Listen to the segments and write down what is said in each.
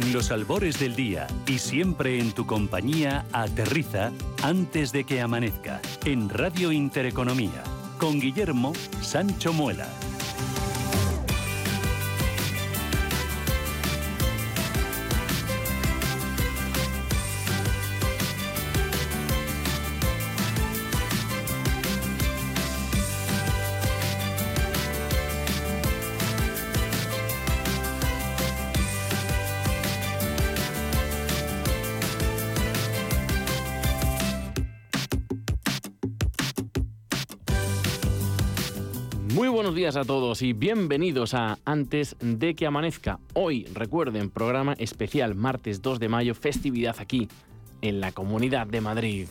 Con los albores del día y siempre en tu compañía, aterriza antes de que amanezca en Radio Intereconomía con Guillermo Sancho Muela. A todos y bienvenidos a Antes de que amanezca. Hoy, recuerden, programa especial, martes 2 de mayo, festividad aquí, en la Comunidad de Madrid.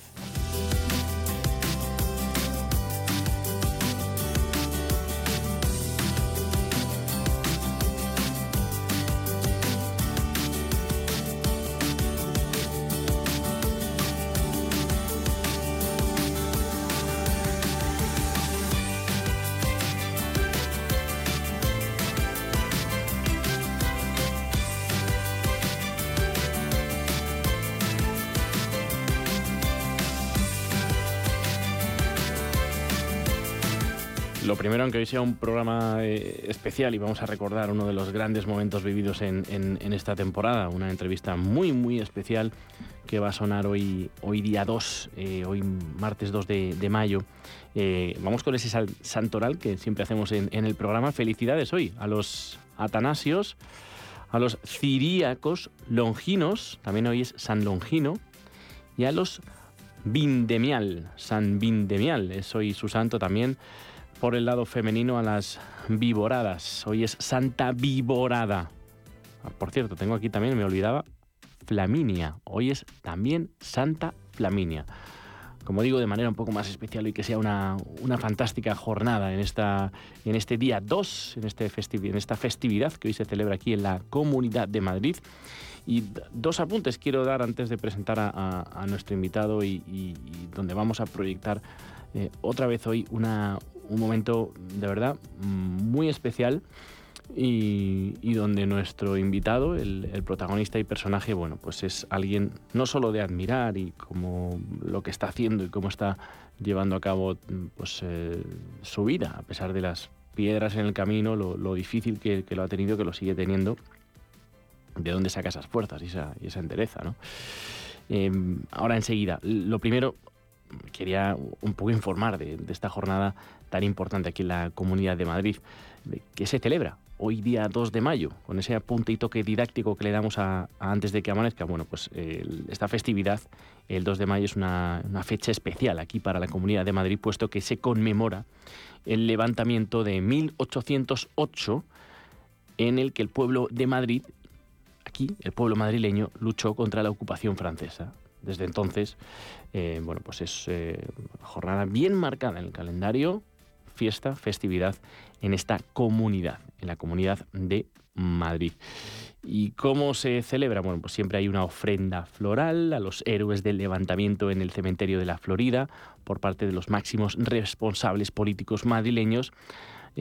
Aunque hoy sea un programa eh, especial y vamos a recordar uno de los grandes momentos vividos en, esta temporada, una entrevista muy, muy especial que va a sonar hoy, hoy día 2, eh, hoy martes 2 de, mayo. Eh, vamos con ese santoral que siempre hacemos en, el programa. Felicidades hoy a los atanasios, a los ciríacos longinos, también hoy es San Longino, y a los Vindemial, San Vindemial, es hoy su santo también por el lado femenino a las viboradas. Hoy es Santa Viborada. Ah, por cierto, tengo aquí también, me olvidaba, Flaminia. Hoy es también Santa Flaminia. Como digo, de manera un poco más especial y que sea una, fantástica jornada en, esta, en este día 2, en, este en esta festividad que hoy se celebra aquí en la Comunidad de Madrid. Y dos apuntes quiero dar antes de presentar a, nuestro invitado y, donde vamos a proyectar eh, otra vez hoy una, un momento de verdad muy especial y, donde nuestro invitado, el, protagonista y personaje, bueno, pues es alguien no solo de admirar y como lo que está haciendo y cómo está llevando a cabo pues, eh, su vida, a pesar de las piedras en el camino, lo, difícil que, lo ha tenido, que lo sigue teniendo, de dónde saca esas fuerzas y esa, y esa entereza, ¿no? Em, ahora enseguida, lo primero, quería un poco informar de, esta jornada tan importante aquí en la Comunidad de Madrid, que se celebra hoy día 2 de mayo, con ese apunte y toque didáctico que le damos a, antes de que amanezca. Bueno, pues esta festividad, el 2 de mayo, es una, fecha especial aquí para la Comunidad de Madrid, puesto que se conmemora el levantamiento de 1808 en el que el pueblo de Madrid, aquí, el pueblo madrileño, luchó contra la ocupación francesa. Desde entonces, eh, bueno, pues es eh, jornada bien marcada en el calendario, fiesta, festividad en esta comunidad, en la comunidad de Madrid. ¿Y cómo se celebra? Bueno, pues siempre hay una ofrenda floral a los héroes del levantamiento en el cementerio de la Florida por parte de los máximos responsables políticos madrileños.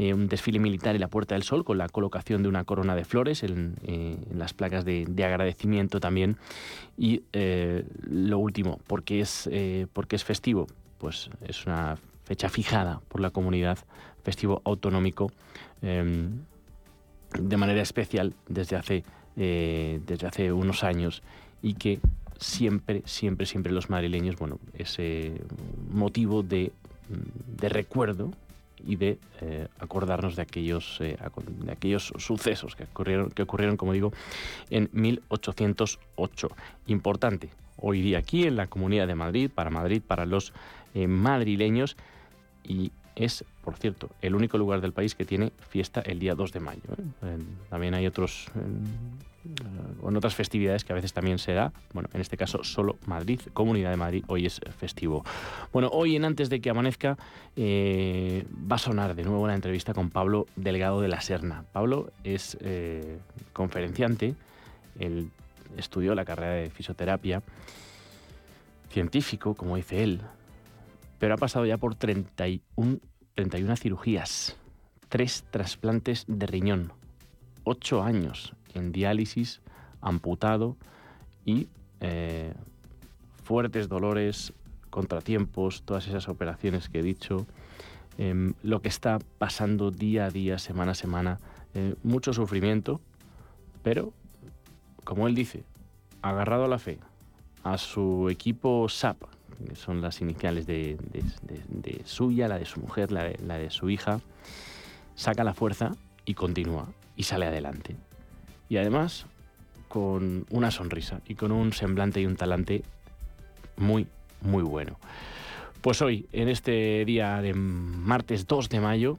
Eh, un desfile militar en la Puerta del Sol con la colocación de una corona de flores en, eh, las placas de, agradecimiento también. Y eh, lo último, porque es, porque es festivo, pues es una fecha fijada por la comunidad, festivo autonómico, em, de manera especial desde hace, desde hace unos años y que siempre, siempre, siempre los madrileños, bueno, ese motivo de, de recuerdo y de eh, acordarnos de aquellos, eh, de aquellos sucesos que ocurrieron, que ocurrieron, como digo, en 1808. Importante hoy día aquí en la Comunidad de Madrid, para Madrid, para los madrileños, y es, por cierto, el único lugar del país que tiene fiesta el día 2 de mayo. ¿eh? También hay otros, con otras festividades que a veces también se da. Bueno, en este caso solo Madrid, Comunidad de Madrid, hoy es festivo. Bueno, hoy en Antes de que amanezca eh, va a sonar de nuevo la entrevista con Pablo Delgado de la Serna. Pablo es eh, conferenciante, él estudió la carrera de fisioterapia, científico, como dice él, pero ha pasado ya por 31, 31 cirugías, tres trasplantes de riñón, ocho años en diálisis amputado y eh, fuertes dolores, contratiempos, todas esas operaciones que he dicho, em, lo que está pasando día a día, semana a semana, eh, mucho sufrimiento, pero, como él dice, agarrado a la fe, a su equipo SAP, que son las iniciales de, suya, la de su mujer, la de, su hija, saca la fuerza y continúa y sale adelante. Y además con una sonrisa y con un semblante y un talante muy, muy bueno. Pues hoy, en este día de martes 2 de mayo,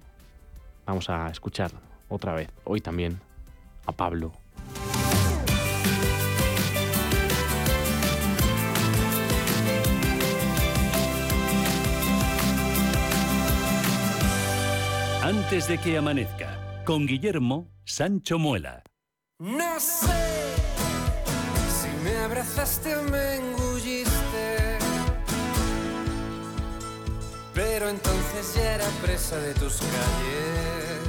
vamos a escuchar otra vez, hoy también, a Pablo Antes de que amanezca, con Guillermo Sancho Muela. No sé. Si me abrazaste o me engulliste, pero entonces ya era presa de tus calles.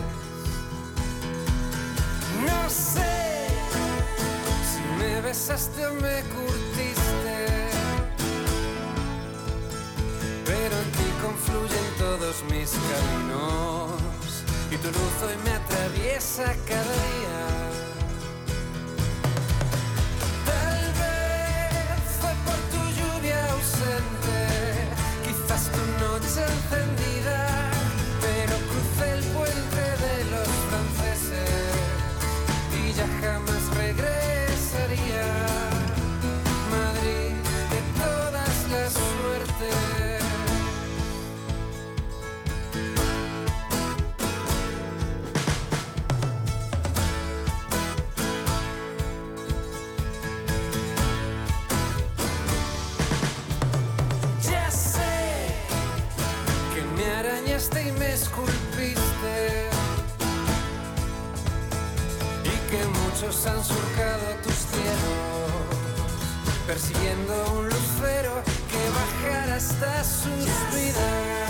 No sé. Si me besaste o me curtiste, pero en ti confluyen todos mis caminos. Y tu luz hoy me atraviesa cada día. Muchos han surcado tus cielos persiguiendo un lucero que bajara hasta sus vidas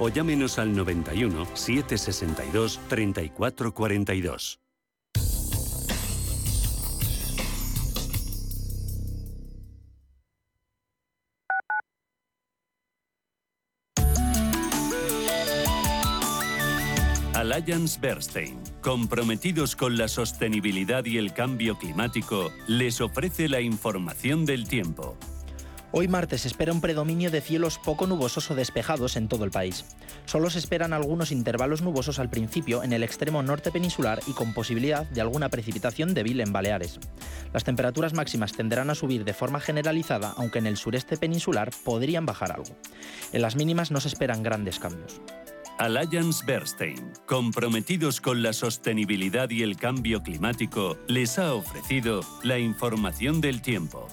o llámenos al 91 762 3442. Alliance Bernstein, comprometidos con la sostenibilidad y el cambio climático, les ofrece la información del tiempo. Hoy martes espera un predominio de cielos poco nubosos o despejados en todo el país. Solo se esperan algunos intervalos nubosos al principio en el extremo norte peninsular y con posibilidad de alguna precipitación débil en Baleares. Las temperaturas máximas tenderán a subir de forma generalizada, aunque en el sureste peninsular podrían bajar algo. En las mínimas no se esperan grandes cambios. Alliance Bernstein, comprometidos con la sostenibilidad y el cambio climático, les ha ofrecido la información del tiempo.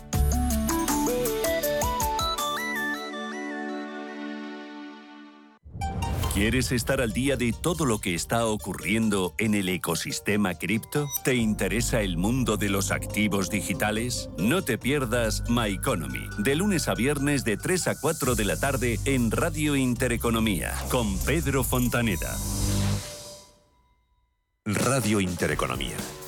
¿Quieres estar al día de todo lo que está ocurriendo en el ecosistema cripto? ¿Te interesa el mundo de los activos digitales? No te pierdas My Economy, de lunes a viernes de 3 a 4 de la tarde en Radio Intereconomía, con Pedro Fontaneda. Radio Intereconomía,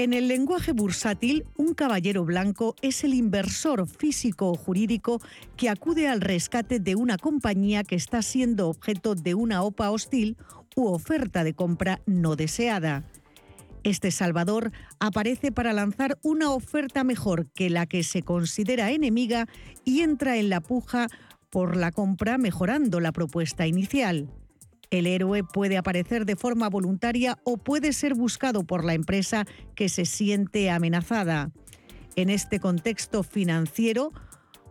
En el lenguaje bursátil, un caballero blanco es el inversor físico o jurídico que acude al rescate de una compañía que está siendo objeto de una OPA hostil u oferta de compra no deseada. Este Salvador aparece para lanzar una oferta mejor que la que se considera enemiga y entra en la puja por la compra mejorando la propuesta inicial. El héroe puede aparecer de forma voluntaria o puede ser buscado por la empresa que se siente amenazada. En este contexto financiero,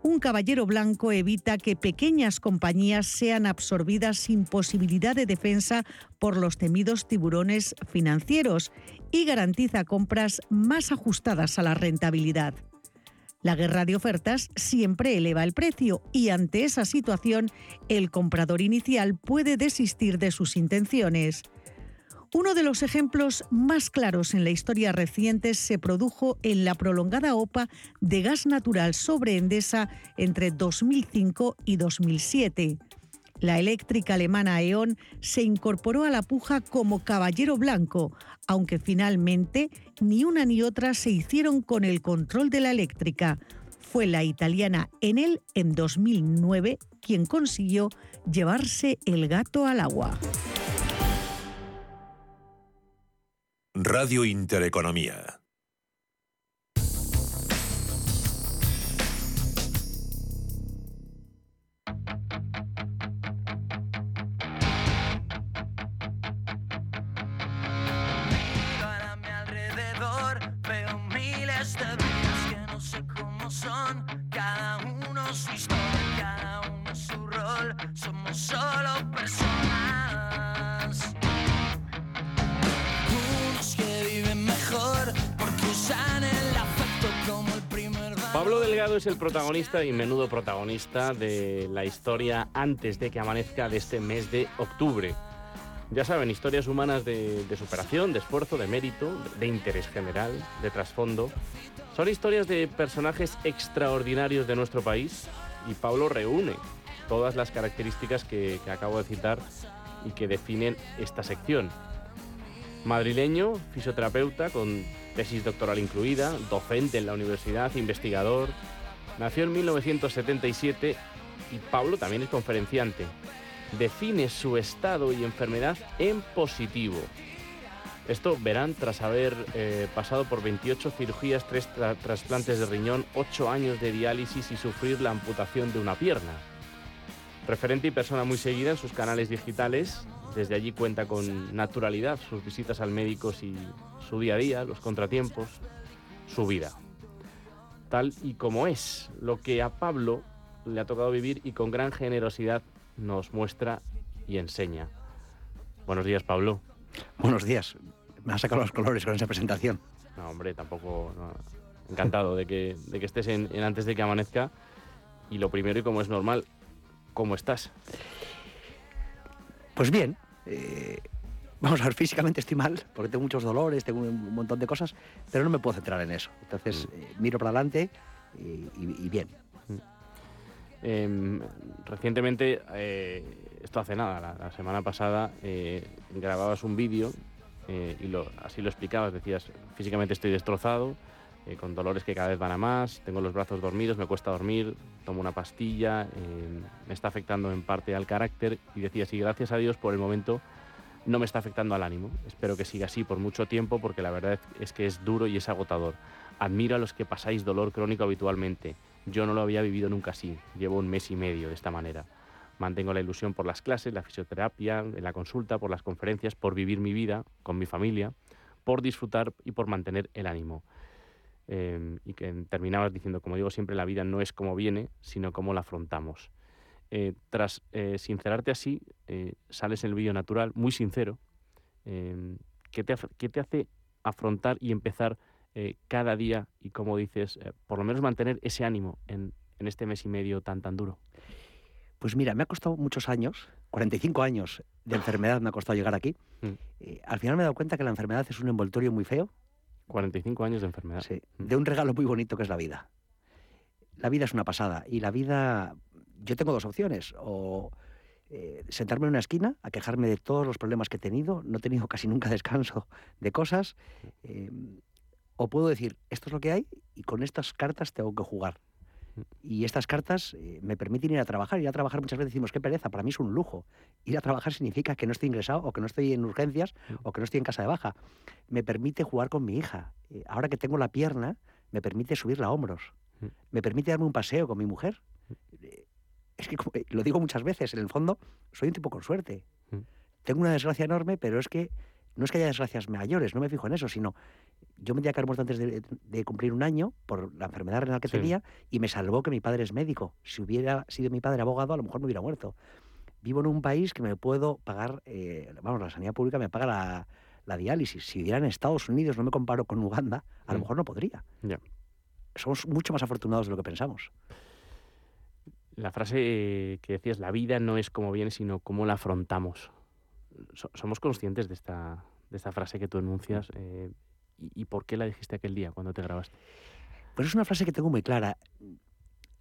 un caballero blanco evita que pequeñas compañías sean absorbidas sin posibilidad de defensa por los temidos tiburones financieros y garantiza compras más ajustadas a la rentabilidad. La guerra de ofertas siempre eleva el precio y ante esa situación el comprador inicial puede desistir de sus intenciones. Uno de los ejemplos más claros en la historia reciente se produjo en la prolongada OPA de gas natural sobre Endesa entre 2005 y 2007. La eléctrica alemana E.ON se incorporó a la puja como caballero blanco, aunque finalmente ni una ni otra se hicieron con el control de la eléctrica. Fue la italiana Enel en 2009 quien consiguió llevarse el gato al agua. Radio Intereconomía. Pablo Delgado es el protagonista y menudo protagonista de la historia antes de que amanezca de este mes de octubre. Ya saben, historias humanas de, superación, de esfuerzo, de mérito, de interés general, de trasfondo. Son historias de personajes extraordinarios de nuestro país y Pablo reúne todas las características que, que acabo de citar y que definen esta sección. Madrileño, fisioterapeuta con tesis doctoral incluida, docente en la universidad, investigador. Nació en 1977 y Pablo también es conferenciante. Define su estado y enfermedad en positivo. Esto verán tras haber eh, pasado por 28 cirugías, 3 trasplantes de riñón, 8 años de diálisis y sufrir la amputación de una pierna. Referente y persona muy seguida en sus canales digitales, desde allí cuenta con naturalidad sus visitas al médico y su día a día, los contratiempos, su vida. Tal y como es, lo que a Pablo le ha tocado vivir y con gran generosidad nos muestra y enseña. Buenos días, Pablo. Buenos días. Me has sacado los colores con esa presentación. No, hombre, tampoco. Encantado de que, de que estés en, antes de que amanezca. Y lo primero, y como es normal, ¿cómo estás? Pues bien. Eh, vamos a ver, físicamente estoy mal, porque tengo muchos dolores, tengo un montón de cosas, pero no me puedo centrar en eso. Entonces, mm. eh, miro para adelante y, bien. Mm. Em, recientemente, eh, esto hace nada, la, semana pasada, grababas un vídeo y lo, así lo explicabas, decías, físicamente estoy destrozado, con dolores que cada vez van a más, tengo los brazos dormidos, me cuesta dormir, tomo una pastilla, em, me está afectando en parte al carácter y decías, y gracias a Dios por el momento no me está afectando al ánimo. Espero que siga así por mucho tiempo porque la verdad es que es duro y es agotador. Admiro a los que pasáis dolor crónico habitualmente. Yo no lo había vivido nunca así. Llevo un mes y medio de esta manera. Mantengo la ilusión por las clases, la fisioterapia, la consulta, por las conferencias, por vivir mi vida con mi familia, por disfrutar y por mantener el ánimo. Em, y que terminabas diciendo, como digo siempre, la vida no es como viene, sino como la afrontamos. Eh, tras eh, sincerarte así, eh, sales en el vídeo natural, muy sincero. Em, ¿qué, te, te, hace afrontar y empezar cada día y, como dices, por lo menos mantener ese ánimo en, este mes y medio tan, tan duro? Pues mira, me ha costado muchos años, 45 años de enfermedad me ha costado llegar aquí. Mm. al final me he dado cuenta que la enfermedad es un envoltorio muy feo. 45 años de enfermedad. Sí, mm. de un regalo muy bonito que es la vida. La vida es una pasada y la vida yo tengo dos opciones, o eh, sentarme en una esquina a quejarme de todos los problemas que he tenido, no he tenido casi nunca descanso de cosas, em, o puedo decir, esto es lo que hay y con estas cartas tengo que jugar. Y estas cartas eh, me permiten ir a trabajar. Ir a trabajar muchas veces decimos, qué pereza, para mí es un lujo. Ir a trabajar significa que no estoy ingresado o que no estoy en urgencias o que no estoy en casa de baja. Me permite jugar con mi hija. Eh, ahora que tengo la pierna, me permite subirla a hombros. Me permite darme un paseo con mi mujer es que eh, lo digo muchas veces, en el fondo soy un tipo con suerte. Mm. Tengo una desgracia enorme, pero es que no es que haya desgracias mayores, no me fijo en eso, sino yo me tenía que haber muerto antes de, cumplir un año por la enfermedad renal que tenía y me salvó que mi padre es médico. Si hubiera sido mi padre abogado, a lo mejor me hubiera muerto. Vivo en un país que me puedo pagar, eh, vamos, la sanidad pública me paga la, diálisis. Si viviera en Estados Unidos, no me comparo con Uganda, a lo mm. mejor no podría. Somos mucho más afortunados de lo que pensamos la frase que decías, la vida no es como viene, sino cómo la afrontamos. ¿Somos conscientes de esta, de esta frase que tú enuncias? Eh, y, por qué la dijiste aquel día cuando te grabaste? Pues es una frase que tengo muy clara.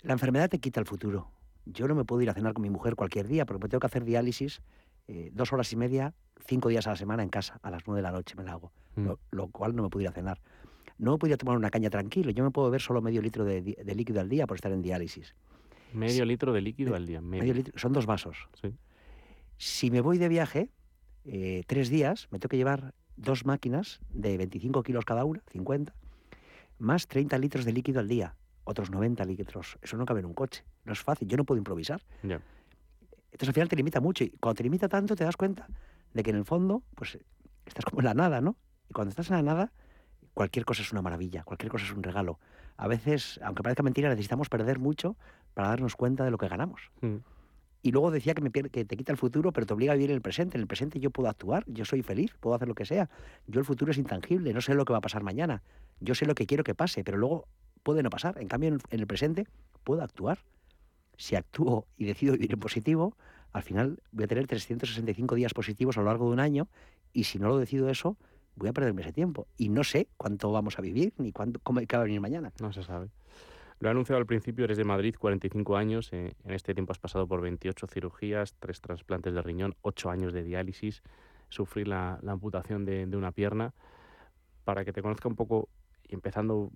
La enfermedad te quita el futuro. Yo no me puedo ir a cenar con mi mujer cualquier día porque me tengo que hacer diálisis eh, dos horas y media, cinco días a la semana en casa. A las nueve de la noche me la hago, mm. lo, cual no me puedo ir a cenar. No me podía tomar una caña tranquilo. Yo me puedo beber solo medio litro de, de líquido al día por estar en diálisis. Medio litro de líquido al día. Medio. litro, son dos vasos. Si me voy de viaje, eh, tres días, me tengo que llevar dos máquinas de 25 kilos cada una, 50, más 30 litros de líquido al día, otros 90 litros. Eso no cabe en un coche. No es fácil, yo no puedo improvisar. Entonces al final te limita mucho y cuando te limita tanto te das cuenta de que en el fondo, pues estás como en la nada, ¿no? Y cuando estás en la nada, cualquier cosa es una maravilla, cualquier cosa es un regalo. A veces, aunque parezca mentira, necesitamos perder mucho para darnos cuenta de lo que ganamos. Mm. Y luego decía que, me, que te quita el futuro, pero te obliga a vivir en el presente. En el presente yo puedo actuar, yo soy feliz, puedo hacer lo que sea. Yo el futuro es intangible, no sé lo que va a pasar mañana. Yo sé lo que quiero que pase, pero luego puede no pasar. En cambio, en el, presente puedo actuar. Si actúo y decido vivir en positivo, al final voy a tener 365 días positivos a lo largo de un año y si no lo decido eso, voy a perderme ese tiempo. Y no sé cuánto vamos a vivir ni cuánto, cómo va a venir mañana. No se sabe. Lo he anunciado al principio, eres de Madrid, 45 años. Eh, en este tiempo has pasado por 28 cirugías, tres trasplantes de riñón, 8 años de diálisis, sufrir la, amputación de, una pierna. Para que te conozca un poco, empezando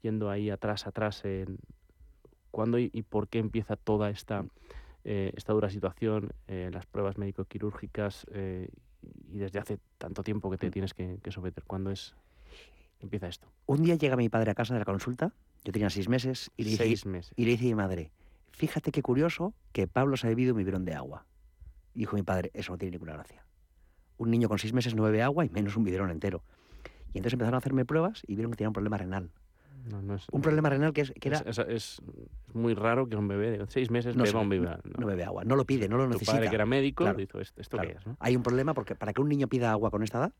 yendo ahí atrás, atrás, en cuándo y, por qué empieza toda esta, eh, esta dura situación, eh, las pruebas médico-quirúrgicas y desde hace tanto tiempo que te tienes que, que someter. ¿Cuándo es empieza esto? Un día llega mi padre a casa de la consulta, yo tenía seis meses, y le dije, Seis meses. y le dice a mi madre, fíjate qué curioso que Pablo se ha bebido un biberón de agua. Y dijo mi padre, eso no tiene ninguna gracia. Un niño con seis meses no bebe agua y menos un biberón entero. Y entonces empezaron a hacerme pruebas y vieron que tenía un problema renal. No, no es, Un problema renal que, es, que era... es, es- muy raro que un bebé de seis meses no, beba un bebé. no- bebe agua, no lo pide, no lo Tu necesita. padre que era médico Claro, dijo, ¿esto, claro. qué es? no?". Hay un problema porque para que un niño pida agua con esta edad,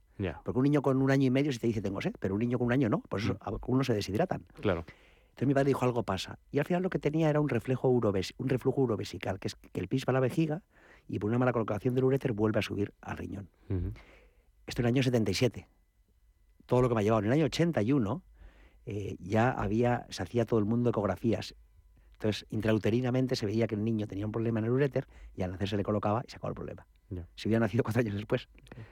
porque un niño con un año y medio si te dice tengo sed, pero un niño con un año no, por Mm. eso algunos se deshidratan. claro. Entonces mi padre dijo algo pasa. Y al final lo que tenía era un reflejo uroves- un reflujo urovesical, que es que el pis va a la vejiga y por una mala colocación del uréter vuelve a subir al riñón. Esto en el año 77. Todo lo que me ha llevado. En el año 81 eh, ya había, se hacía todo el mundo ecografías. Entonces, intrauterinamente se veía que el niño tenía un problema en el uréter y al nacer se le colocaba y se acabó el problema. Si hubiera nacido cuatro años después,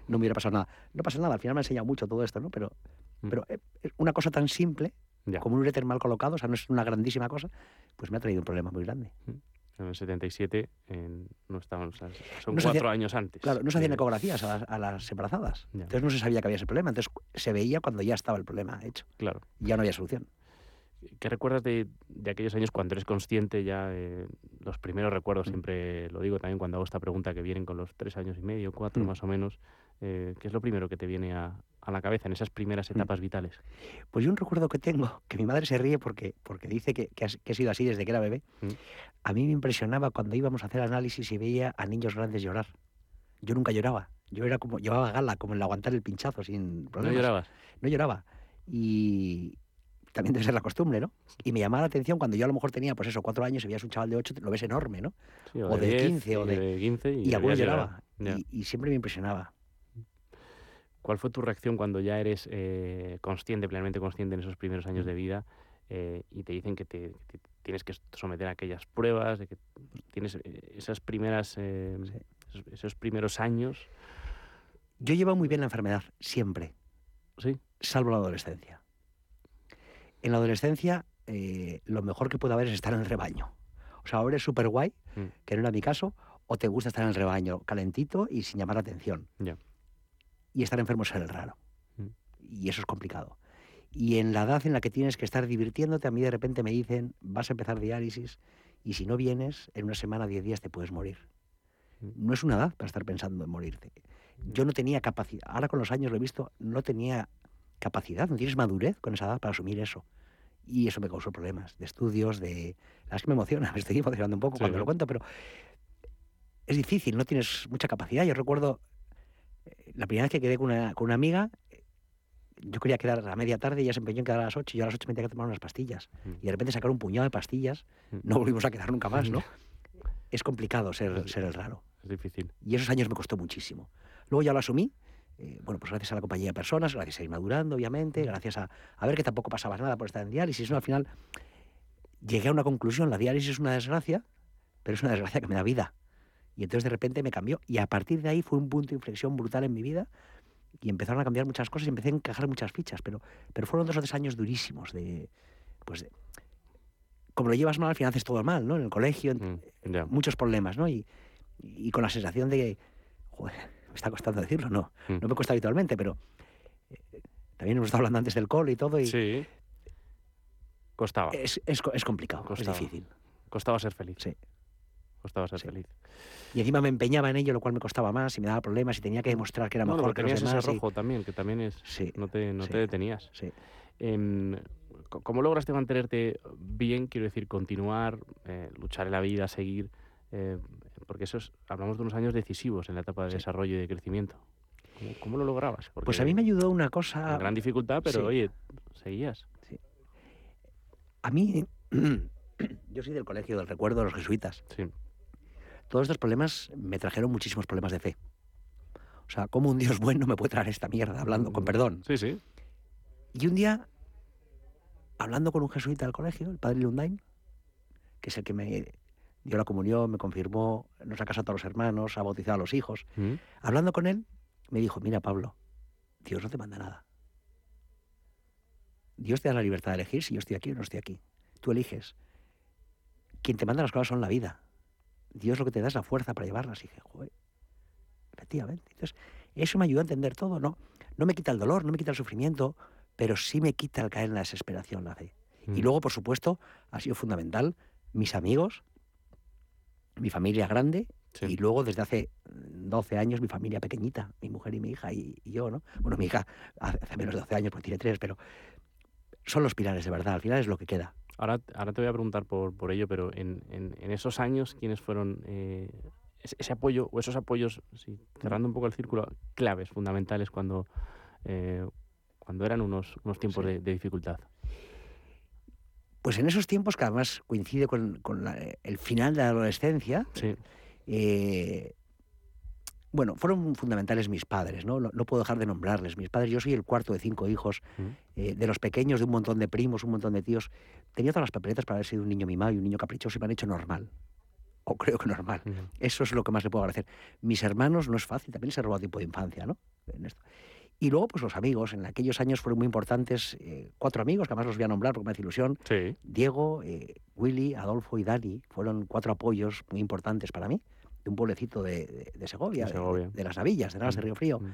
no me hubiera pasado nada. No pasa nada, al final me ha enseñado mucho todo esto, ¿no? Pero, Mm. pero eh, una cosa tan simple Ya. como un uréter mal colocado, o sea, no es una grandísima cosa, pues me ha traído un problema muy grande. En el 77 en- no estaban, o sea, son No cuatro hacía- años antes. Claro, no se hacían ecografías a las, a las embarazadas. Ya. Entonces no se sabía que había ese problema. Entonces se veía cuando ya estaba el problema hecho. Claro. Y ya no había solución. ¿Qué recuerdas de, de aquellos años cuando eres consciente ya? eh, los primeros recuerdos, Mm. siempre lo digo también cuando hago esta pregunta, que vienen con los tres años y medio, cuatro Mm. más o menos. eh, ¿Qué es lo primero que te viene a, a la cabeza en esas primeras Mm. etapas vitales? Pues yo un recuerdo que tengo, que mi madre se ríe porque, porque dice que, que, has- que he sido así desde que era bebé. Mm. A mí me impresionaba cuando íbamos a hacer análisis y veía a niños grandes llorar. Yo nunca lloraba. Yo era como, llevaba gala, como el aguantar el pinchazo sin ¿No problemas. llorabas? no lloraba. Y también debe ser la costumbre, ¿no? Y me llamaba la atención cuando yo a lo mejor tenía, pues eso, cuatro años y veías un chaval de ocho, lo ves enorme, ¿no? Sí, O de 10, 15, o y de- 15 y, Y, alguno lloraba. Y, y siempre me impresionaba. ¿Cuál fue tu reacción cuando ya eres eh, consciente, plenamente consciente en esos primeros años de vida eh, y te dicen que te, que te tienes que someter a aquellas pruebas, de que tienes eh, esas primeras, eh, Sí. esos, esos primeros años? Yo llevo muy bien la enfermedad, siempre, Sí, salvo la adolescencia. En la adolescencia, eh, lo mejor que puede haber es estar en el rebaño. O sea, o eres súper guay, Mm. que no era mi caso, o te gusta estar en el rebaño, calentito y sin llamar la atención. Ya. Y estar enfermo es el raro. Mm. Y eso es complicado. Y en la edad en la que tienes que estar divirtiéndote, a mí de repente me dicen, vas a empezar diálisis y si no vienes, en una semana, diez días te puedes morir. Mm. No es una edad para estar pensando en morirte. Yo no tenía capacidad, ahora con los años lo he visto, no tenía capacidad, no tienes madurez con esa edad para asumir eso. Y eso me causó problemas de estudios, de... La es que me emociona, me estoy emocionando un poco Sí, cuando ¿no? lo cuento, pero es difícil, no tienes mucha capacidad. Yo recuerdo eh, la primera vez que quedé con una, con una amiga, yo quería quedar a media tarde y ella se empeñó en quedar a las 8 y yo a las 8 me tenía que tomar unas pastillas. Mm. Y de repente sacar un puñado de pastillas, Mm. no volvimos a quedar nunca más, ¿no? Es complicado ser, ser el raro. es difícil. Y esos años me costó muchísimo. Luego ya lo asumí, eh, bueno, pues gracias a la compañía de personas, gracias a ir madurando, obviamente, gracias a, a ver que tampoco pasaba nada por estar en diálisis, ¿no? Al final llegué a una conclusión, la diálisis es una desgracia, pero es una desgracia que me da vida. Y entonces de repente me cambió y a partir de ahí fue un punto de inflexión brutal en mi vida y empezaron a cambiar muchas cosas y empecé a encajar muchas fichas, pero, pero fueron dos o tres años durísimos de, pues, de- como lo llevas mal, al final haces todo mal, ¿no? En el colegio, Mm, ya. muchos problemas, ¿no? Y, y con la sensación de que, joder, me está costando decirlo, no, Mm. no me cuesta habitualmente, pero eh, también hemos estado hablando antes del cole y todo, y Sí. Costaba. es, es es complicado, Costaba. es difícil. Costaba ser feliz. Sí. Costaba ser Sí. feliz. Y encima me empeñaba en ello, lo cual me costaba más y me daba problemas y tenía que demostrar que era Bueno, mejor que los ese demás. y- rojo también, que también es... Sí, No te, no sí. te detenías. sí. Em, ¿Cómo lograste mantenerte bien? Quiero decir, continuar, eh, luchar en la vida, seguir. eh, porque eso es, hablamos de unos años decisivos en la etapa de Sí. desarrollo y de crecimiento. ¿Cómo, cómo lo lograbas? Pues a mí me ayudó una cosa... gran dificultad, pero sí. oye, seguías. A mí, yo soy del colegio del recuerdo de los jesuitas. Sí. Todos estos problemas me trajeron muchísimos problemas de fe. O sea, ¿cómo un Dios bueno me puede traer esta mierda? Hablando con perdón. Sí, sí. Y un día, hablando con un jesuita del colegio, el padre Lundain, que es el que me dio la comunión, me confirmó, nos ha casado a los hermanos, ha bautizado a los hijos, Mm, hablando con él, me dijo, mira Pablo, Dios no te manda nada. Dios te da la libertad de elegir si yo estoy aquí o no estoy aquí. Tú eliges. Quien te manda las cosas son la vida. Dios lo que te da es la fuerza para llevarlas. Y dije, joder, efectivamente. Entonces, Eso me ayudó a entender todo, ¿no? No me quita el dolor, no me quita el sufrimiento, pero sí me quita el caer en la desesperación, la fe. Y Mm. luego, por supuesto, ha sido fundamental mis amigos, mi familia grande, Sí. y luego desde hace mm, 12 años mi familia pequeñita, mi mujer y mi hija y, y yo, ¿no? Bueno, mi hija hace hace menos de 12 años porque tiene tres, pero son los pilares de verdad, al final es lo que queda. Ahora, ahora te voy a preguntar por, por ello, pero en, en- en esos años, ¿quiénes fueron eh, ese, ese apoyo o esos apoyos, sí, cerrando un poco el círculo, claves, fundamentales cuando, eh, cuando eran unos, unos tiempos Sí. de, de dificultad? Pues en esos tiempos, que además coincide con, con la- el final de la adolescencia, Sí, eh, bueno, fueron fundamentales mis padres, ¿no? ¿no? no puedo dejar de nombrarles. Mis padres, yo soy el cuarto de cinco hijos, Mm. eh, de los pequeños, de un montón de primos, un montón de tíos. Tenía todas las papeletas para haber sido un niño mimado y un niño caprichoso y me han hecho normal. O creo que normal. Ujú. Eso es lo que más le puedo agradecer. Mis hermanos no es fácil, también les he robado tiempo de infancia, ¿no? En esto. Y luego, pues los amigos, en aquellos años fueron muy importantes, eh, cuatro amigos, que además los voy a nombrar porque me hace ilusión. sí. Diego, eh, Willy, Adolfo y Dani fueron cuatro apoyos muy importantes para mí, de un pueblecito de, de- de Segovia, De de- Segovia. De, las Navillas, de Navas de Mm, Río Frío. mm.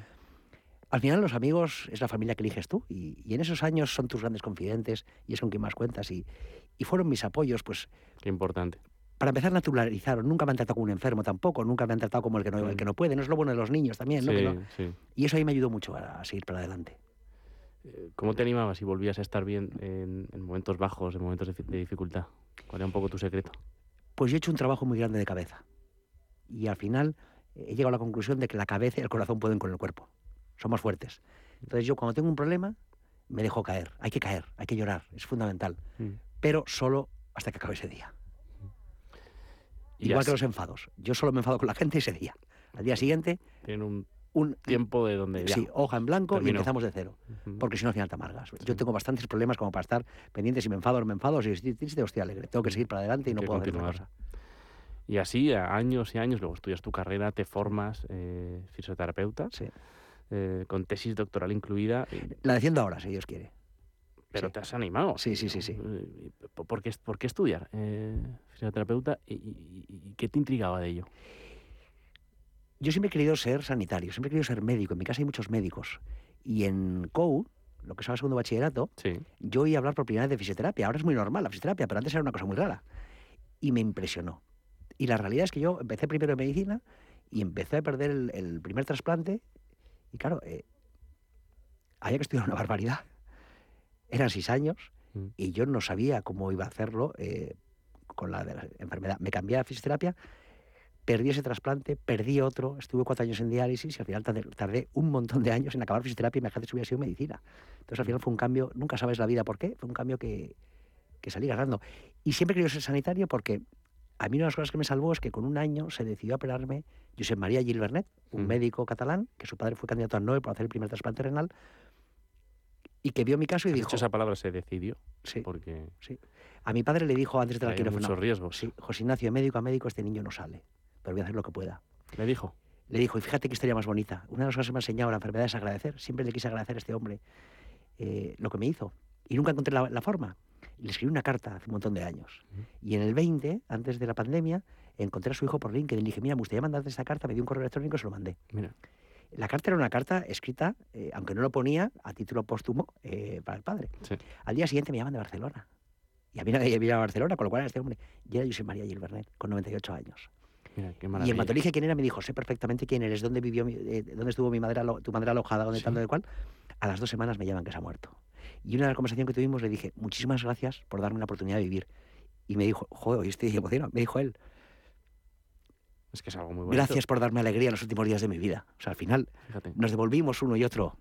Al final los amigos es la familia que eliges tú y, y en esos años son tus grandes confidentes y es con quien más cuentas y, y fueron mis apoyos, pues Qué importante. Para empezar naturalizaron, nunca me han tratado como un enfermo tampoco, nunca me han tratado como el que no, el Mm. que no puede, no es lo bueno de los niños también, Sí, no- sí. Y eso ahí me ayudó mucho a, a seguir para adelante. Eh, ¿Cómo te animabas y volvías a estar bien en, en momentos bajos, en momentos de dificultad? ¿Cuál era un poco tu secreto? Pues yo he hecho un trabajo muy grande de cabeza. Y al final eh, he llegado a la conclusión de que la cabeza y el corazón pueden con el cuerpo. Somos fuertes. Entonces yo cuando tengo un problema, me dejo caer. Hay que caer, hay que llorar, es fundamental. Mm. Pero solo hasta que acabe ese día. Y Igual que los enfados. Yo solo me enfado con la gente ese día. Al día siguiente, tienen un un tiempo de donde ya. sí, hoja en blanco terminó. y empezamos de cero. Porque si no, al final te amargas. Sí. Yo tengo bastantes problemas como para estar pendiente si me enfado o no me enfado, si estoy triste o estoy alegre. Tengo que seguir para adelante y no que puedo hacer otra continuar. cosa. Y así, a años y años, luego estudias tu carrera, te formas eh, fisioterapeuta, Sí. eh, con tesis doctoral incluida, La defiendo ahora, si Dios quiere. Pero Sí. te has animado. Sí, sí, sí, sí. Eh, ¿Por qué, por qué estudiar eh, fisioterapeuta y, y- y qué te intrigaba de ello? Yo siempre he querido ser sanitario, siempre he querido ser médico. En mi casa hay muchos médicos. Y en COU, lo que es ahora segundo bachillerato, Sí. yo oí hablar por primera vez de fisioterapia. Ahora es muy normal la fisioterapia, pero antes era una cosa muy rara. Y me impresionó. Y la realidad es que yo empecé primero en medicina y empecé a perder el, el primer trasplante. Y claro, eh, había que estudiar una barbaridad. Eran seis años Mm. y yo no sabía cómo iba a hacerlo eh, con la, de la enfermedad. Me cambié a fisioterapia, perdí ese trasplante, perdí otro, estuve cuatro años en diálisis y al final tardé, un montón de años en acabar fisioterapia y me si hubiera sido medicina. Entonces al final fue un cambio, nunca sabes la vida por qué, fue un cambio que, que salí ganando. Y siempre querido ser sanitario porque a mí una de las cosas que me salvó es que con un año se decidió a operarme Josep María Gil Bernet, un Mm. médico catalán, que su padre fue candidato al Nobel para hacer el primer trasplante renal, y que vio mi caso y dijo, dicho esa palabra se decidió, sí, porque a mi padre le dijo antes de la hay quirófano, muchos riesgos. sí, José Ignacio, médico a médico, este niño no sale, pero voy a hacer lo que pueda. Le dijo. Le dijo, y fíjate qué historia más bonita. Una de las cosas que me ha enseñado la enfermedad es agradecer. Siempre le quise agradecer a este hombre eh, lo que me hizo. Y nunca encontré la, la forma. Le escribí una carta hace un montón de años. Y en el 20, antes de la pandemia, encontré a su hijo por LinkedIn. Le dije, mira, me gustaría mandarte esta carta. Me dio un correo electrónico y se lo mandé. Mira, La carta era una carta escrita, eh, aunque no lo ponía, a título póstumo eh, para el padre. Sí. Al día siguiente me llaman de Barcelona. Y a mí nadie me iba a Barcelona, con lo cual era este hombre. Y era José María Gilbernet, con 98 años. mira, qué Y en cuanto dije quién era, me dijo, sé perfectamente quién eres, dónde vivió, eh, dónde estuvo mi madre, tu madre alojada, dónde tal, Sí. dónde cual. A las dos semanas me llaman que se ha muerto. Y una de las conversaciones que tuvimos le dije, muchísimas gracias por darme la oportunidad de vivir. Y me dijo, joder, estoy emocionado. Me dijo él, Es que es algo muy bonito. gracias por darme alegría en los últimos días de mi vida. O sea, al final Fíjate. nos devolvimos uno y otro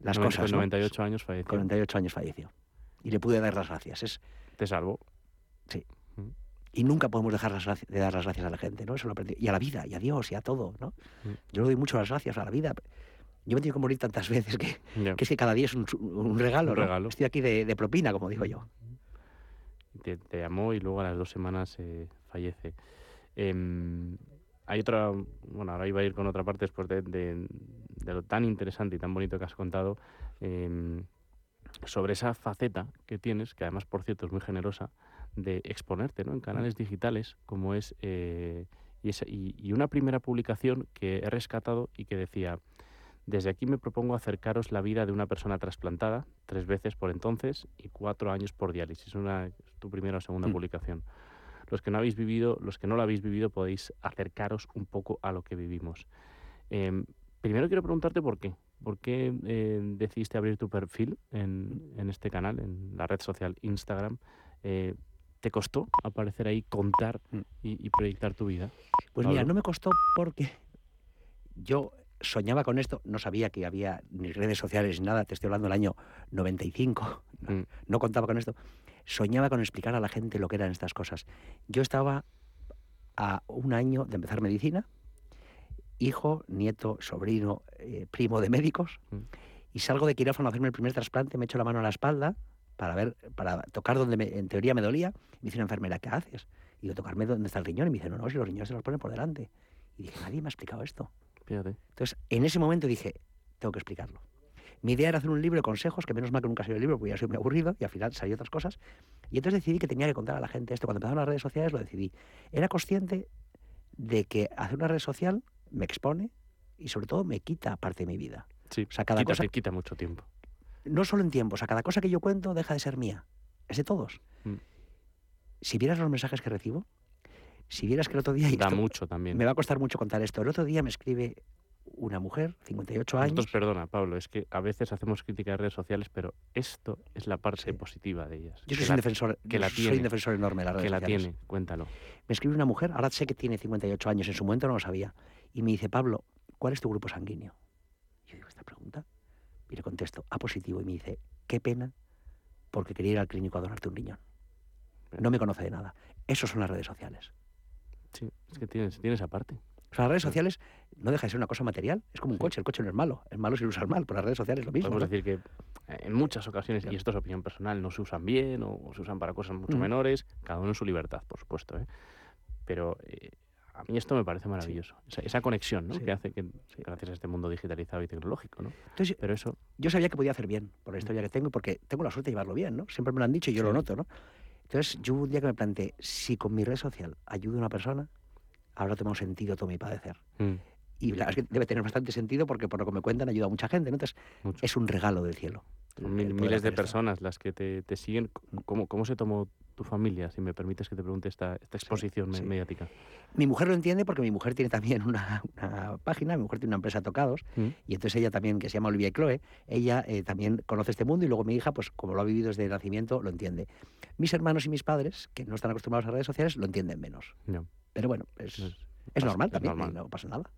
las Noven- cosas. Con ¿no? 98 años falleció. Con 98 años falleció. Y le pude dar las gracias. Es, Te salvo. y nunca podemos dejar las de dar las gracias a la gente, ¿no? Eso lo aprendí. Y a la vida, y a Dios, y a todo, ¿no? Mm. Yo le doy mucho las gracias a la vida. Yo me he tenido que morir tantas veces que, Ya. que es que cada día es un, un regalo, Un ¿no? regalo. Estoy aquí de, de propina, como digo yo. te, te llamó y luego a las dos semanas eh, fallece. Em, hay otra, bueno, ahora iba a ir con otra parte después de, de- de lo tan interesante y tan bonito que has contado, em, sobre esa faceta que tienes, que además, por cierto, es muy generosa, de exponerte ¿no? en canales digitales, como es, eh, y, esa- y- y una primera publicación que he rescatado y que decía, Desde aquí me propongo acercaros la vida de una persona trasplantada, tres veces por entonces y cuatro años por diálisis. Una, es tu primera o segunda Mm. publicación. Los que no habéis vivido, los que no lo habéis vivido, podéis acercaros un poco a lo que vivimos. Em, primero quiero preguntarte por qué. ¿Por qué eh, decidiste abrir tu perfil en, en este canal, en la red social Instagram? Eh, ¿Te costó aparecer ahí, contar Mm. y, y proyectar tu vida? Pues mira, no me costó porque yo soñaba con esto, no sabía que había ni redes sociales ni nada, te estoy hablando del año 95, no, Mm. no contaba con esto. Soñaba con explicar a la gente lo que eran estas cosas. Yo estaba a un año de empezar medicina, hijo, nieto, sobrino, eh, primo de médicos, Mm. y salgo de quirófano a hacerme el primer trasplante, me echo la mano a la espalda para ver, para tocar donde me- en teoría me dolía, me dice una enfermera, ¿qué haces? Y yo, tocarme donde está el riñón, y me dice, no, no, si los riñones se los ponen por delante. Y dije, nadie me ha explicado esto. Fíjate. Entonces, en ese momento dije, tengo que explicarlo. Mi idea era hacer un libro de consejos, que menos mal que nunca salió el libro, porque ya soy muy aburrido, y al final salió otras cosas. Y entonces decidí que tenía que contar a la gente esto. Cuando empezaron las redes sociales lo decidí. Era consciente de que hacer una red social me expone y sobre todo me quita parte de mi vida. Sí, O sea, cada quita, cosa, te quita mucho tiempo. no solo en tiempo, o sea, cada cosa que yo cuento deja de ser mía. Es de todos. Mm. Si vieras los mensajes que recibo, si vieras que el otro día... y Da esto mucho también. Me va a costar mucho contar esto. El otro día me escribe una mujer, 58 años. Nosotros, perdona, Pablo, es que a veces hacemos crítica de redes sociales, pero esto es la parte Sí. positiva de ellas. Yo soy la, un defensor, que la soy tiene, un defensor enorme de las redes que la sociales. tiene, cuéntalo. Me escribe una mujer, ahora sé que tiene 58 años, en su momento no lo sabía, y me dice, Pablo, ¿cuál es tu grupo sanguíneo? Yo digo, ¿esta pregunta? Y le contesto, A positivo, y me dice, qué pena, porque quería ir al clínico a donarte un riñón. No me conoce de nada. Eso son las redes sociales. Sí, es que tienes, tienes esa parte. O sea, las redes sociales no deja de ser una cosa material. Es como un coche, el coche no es malo. El malo es si lo usas mal, pero las redes sociales es lo mismo. Podemos ¿no? decir que eh, en muchas ocasiones, y esto es opinión personal, no se usan bien o, o se usan para cosas mucho Mm. menores, cada uno en su libertad, por supuesto. ¿eh? Pero eh, a mí esto me parece maravilloso. Esa, esa conexión ¿no? Sí. que hace que, gracias a este mundo digitalizado y tecnológico, ¿no? Entonces, Pero eso, yo sabía que podía hacer bien por la historia que tengo porque tengo la suerte de llevarlo bien, ¿no? Siempre me lo han dicho y yo lo Sí. noto, ¿no? Entonces, yo hubo un día que me planteé, si con mi red social ayudo a una persona, habrá tomado sentido todo mi padecer. mm, Y la verdad es que debe tener bastante sentido porque por lo que me cuentan ayuda a mucha gente, ¿no? Entonces, mucho. es un regalo del cielo. Mil- miles de personas las que te, te siguen. ¿Cómo, ¿Cómo se tomó tu familia, si me permites que te pregunte esta, esta exposición sí. mediática? Mi mujer lo entiende porque mi mujer tiene también una, una página, mi mujer tiene una empresa Tocados, Mm. y entonces ella también, que se llama Olivia y Chloe, ella eh, también conoce este mundo y luego mi hija, pues como lo ha vivido desde el nacimiento, lo entiende. Mis hermanos y mis padres, que no están acostumbrados a redes sociales, lo entienden menos. No, Pero bueno, es, es- es pasa- normal es también, normal. y no pasa nada.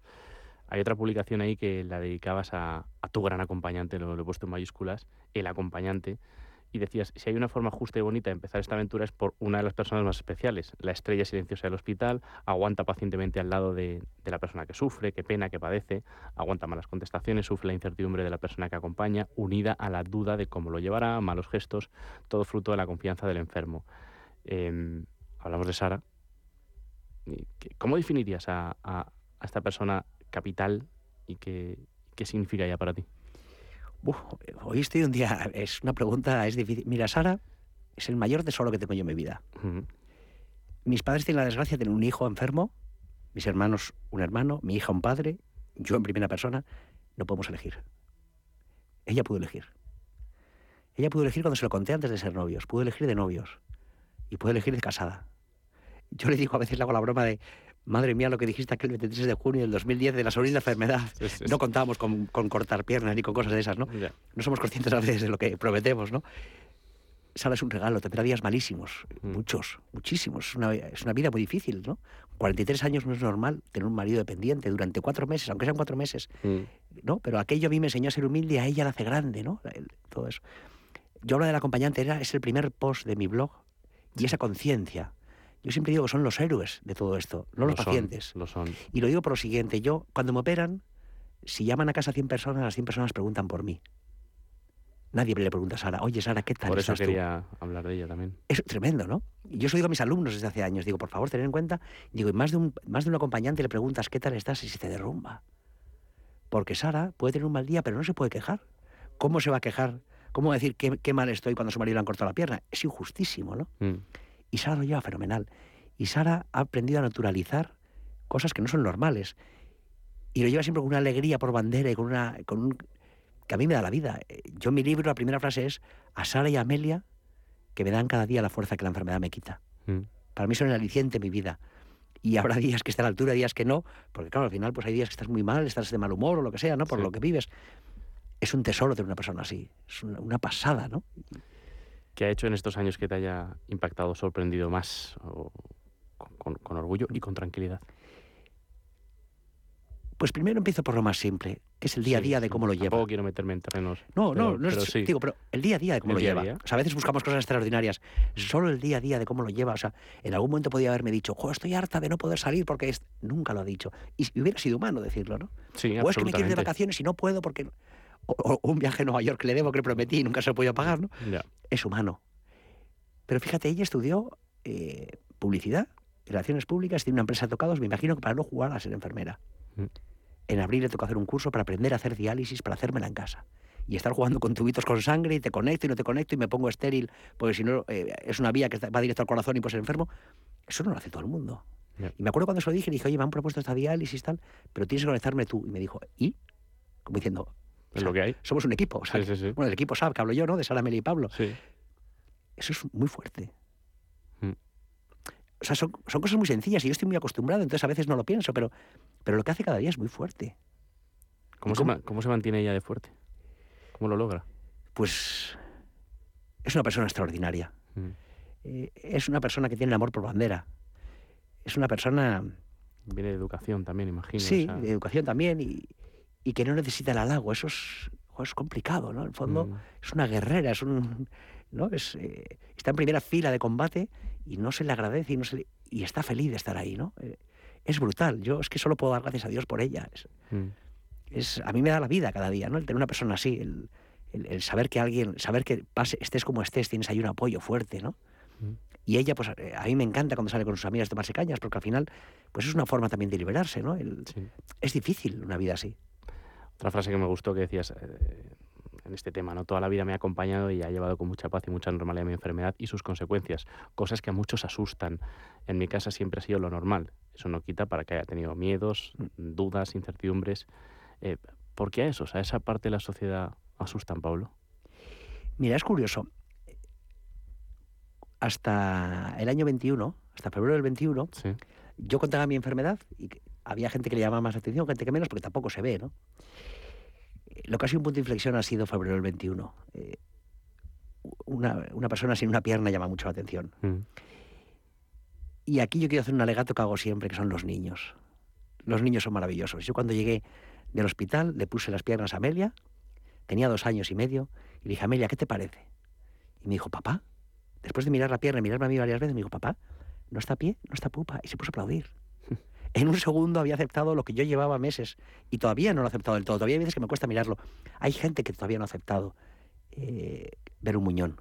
Hay otra publicación ahí que la dedicabas a, a tu gran acompañante, lo, lo he puesto en mayúsculas, el acompañante, y decías, si hay una forma justa y bonita de empezar esta aventura es por una de las personas más especiales, la estrella silenciosa del hospital, aguanta pacientemente al lado de, de la persona que sufre, que pena, que padece, aguanta malas contestaciones, sufre la incertidumbre de la persona que acompaña, unida a la duda de cómo lo llevará, malos gestos, todo fruto de la confianza del enfermo. Em, hablamos de Sara. ¿Y qué- ¿Cómo definirías a, a- a esta persona capital y qué, qué significa ella para ti? Uf, hoy estoy un día, es una pregunta, es difícil. Mira, Sara es el mayor tesoro que tengo yo en mi vida. Mis padres tienen la desgracia de tener un hijo enfermo, mis hermanos un hermano, mi hija un padre, yo en primera persona, no podemos elegir. Ella pudo elegir. Ella pudo elegir cuando se lo conté antes de ser novios, pudo elegir de novios y pudo elegir de casada. Yo le digo a veces, le hago la broma de, madre mía, lo que dijiste aquel 23 de junio del 2010 de la sobrina enfermedad. Es- es- No contábamos con, con cortar piernas ni con cosas de esas, ¿no? no somos conscientes a veces de lo que prometemos, ¿no? Sara es un regalo, tendrá días malísimos, Mm. muchos, muchísimos. Es una, es una vida muy difícil, ¿no? 43 años no es normal tener un marido dependiente durante cuatro meses, aunque sean cuatro meses, Mm. ¿no? Pero aquello a mí me enseñó a ser humilde a ella la hace grande, ¿no? Todo eso. Yo hablo del acompañante, era, es el primer post de mi blog y esa conciencia. Yo siempre digo que son los héroes de todo esto, no los Lo son, pacientes. Lo son. Y lo digo por lo siguiente, yo cuando me operan, si llaman a casa 100 personas, las 100 personas preguntan por mí. Nadie le pregunta a Sara, oye Sara, ¿qué tal Por eso estás tú?". quería hablar de ella también. Es tremendo, ¿no? Y Yo eso digo a mis alumnos desde hace años, digo, por favor, tened en cuenta, digo, y más de un, más de un acompañante le preguntas qué tal estás y se te derrumba. Porque Sara puede tener un mal día, pero no se puede quejar. ¿Cómo se va a quejar? ¿Cómo va a decir qué, qué mal estoy cuando su marido le han cortado la pierna? Es injustísimo, ¿no? Mm. Y Sara lo lleva fenomenal. Y Sara ha aprendido a naturalizar cosas que no son normales. y lo lleva siempre con una alegría por bandera y con una... Con un, que a mí me da la vida. Eh, Yo en mi libro la primera frase es a Sara y a Amelia que me dan cada día la fuerza que la enfermedad me quita. Mm. Para mí son el aliciente en mi vida. Y habrá días que está a la altura, días que no, porque claro, al final pues hay días que estás muy mal, estás de mal humor o lo que sea, ¿no? Por Sí. lo que vives. Es un tesoro tener una persona así. Es una, una pasada, ¿no? ¿Qué ha hecho en estos años que te haya impactado, sorprendido más o con, con- con orgullo y con tranquilidad? Pues primero empiezo por lo más simple, que es el día a Sí, día de cómo lo lleva. Tampoco quiero meterme en terrenos. No, no, pero- no es, pero sí. digo, pero el día a día de cómo El lo lleva. día. O sea, a veces buscamos cosas extraordinarias. Solo el día a día de cómo lo lleva. O sea, en algún momento podía haberme dicho, jo, estoy harta de no poder salir porque es... nunca lo ha dicho. Y hubiera sido humano decirlo, ¿no? Sí, o es que me quiero ir de vacaciones y no puedo porque... O, un viaje a Nueva York que le debo, que le prometí y nunca se lo he podido pagar, ¿no? Es humano. Pero fíjate, ella estudió eh, publicidad, relaciones públicas, tiene una empresa de tocados, me imagino que para no jugar a ser enfermera. Mm. En abril le tocó hacer un curso para aprender a hacer diálisis, para hacérmela en casa. Y estar jugando con tubitos con sangre y te conecto y no te conecto y me pongo estéril, porque si no eh, es una vía que va directo al corazón y pues ser enfermo. Eso no lo hace todo el mundo. Y me acuerdo cuando se lo dije, le dije, oye, me han propuesto esta diálisis tal, pero tienes que conectarme tú. Y me dijo, ¿y? Como diciendo, Es lo que hay. somos un equipo. O sea, Sí, sí, sí. Bueno, el equipo sabe que hablo yo, ¿no? De Sara, Meli y Pablo. Eso es muy fuerte. Mm. O sea, son, son cosas muy sencillas y yo estoy muy acostumbrado, entonces a veces no lo pienso, pero, pero lo que hace cada día es muy fuerte. ¿Cómo, ¿Y se cómo? ma- ¿Cómo se mantiene ella de fuerte? ¿Cómo lo logra? Pues es una persona extraordinaria. Mm. Eh, es una persona que tiene el amor por bandera. Es una persona, Viene de educación también, imagino. sí, de educación también y, y que no necesita el halago. Eso es, es complicado, ¿no? En el fondo Mm. es una guerrera, es un, ¿no? Es, eh, está en primera fila de combate y no se le agradece y, no se le- y está feliz de estar ahí, ¿no? Eh, es brutal. Yo es que solo puedo dar gracias a Dios por ella. Es, Mm. es- a mí me da la vida cada día, ¿no? El tener una persona así, el, el- el saber que alguien, saber que pase, estés como estés, tienes ahí un apoyo fuerte, ¿no? Mm. Y ella, pues eh, a mí me encanta cuando sale con sus amigas a tomarse cañas, porque al final, pues es una forma también de liberarse, ¿no? El- Sí. es difícil una vida así. Otra frase que me gustó que decías eh, en este tema, ¿no? Toda la vida me ha acompañado y ha llevado con mucha paz y mucha normalidad mi enfermedad y sus consecuencias, cosas que a muchos asustan. En mi casa siempre ha sido lo normal. Eso no quita para que haya tenido miedos, dudas, incertidumbres. Eh, ¿Por qué a esos, a esa parte de la sociedad asustan, Pablo? Mira, es curioso. Hasta el año 21, hasta febrero del 21, Sí. yo contaba mi enfermedad y había gente que le llamaba más atención, gente que menos, porque tampoco se ve, ¿no? Lo que ha sido un punto de inflexión ha sido febrero del 21. Eh, una, una persona sin una pierna llama mucho la atención. Mm. Y aquí yo quiero hacer un alegato que hago siempre, que son los niños. Los niños son maravillosos. Yo cuando llegué del hospital le puse las piernas a Amelia, tenía dos años y medio, y le dije, Amelia, ¿qué te parece? Y me dijo, papá, después de mirar la pierna y mirarme a mí varias veces, me dijo, papá, no está pie, no está pupa, y se puso a aplaudir. En un segundo había aceptado lo que yo llevaba meses, y todavía no lo ha aceptado del todo, todavía hay veces que me cuesta mirarlo. Hay gente que todavía no ha aceptado eh, ver un muñón.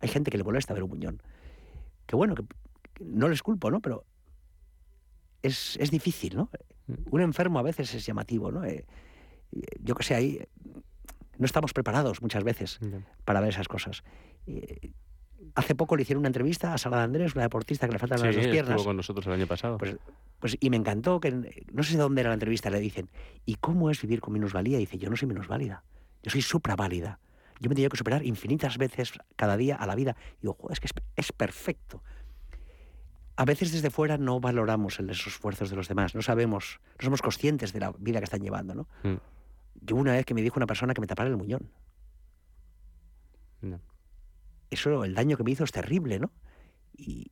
Hay gente que le molesta ver un muñón. Que bueno, que, que no les culpo, ¿no? Pero es, es difícil, ¿no? Mm. Un enfermo a veces es llamativo, ¿no? Eh, eh, yo que sé, ahí no estamos preparados muchas veces para ver esas cosas. Eh, hace poco le hicieron una entrevista a Sara de Andrés, una deportista que le faltan Sí, las dos estuvo piernas. con nosotros el año pasado. Pues, pues, y me encantó que, no sé de dónde era la entrevista, le dicen, ¿y cómo es vivir con minusvalía? Y dice, yo no soy minusválida, yo soy supraválida. Yo me he tenido que superar infinitas veces cada día a la vida. Y digo, "Joder, es que es, es perfecto. A veces desde fuera no valoramos esos esfuerzos de los demás, no sabemos, no somos conscientes de la vida que están llevando, ¿no? Mm. Yo una vez que me dijo una persona que me tapara el muñón. Ya. Eso, el daño que me hizo es terrible, ¿no? Y,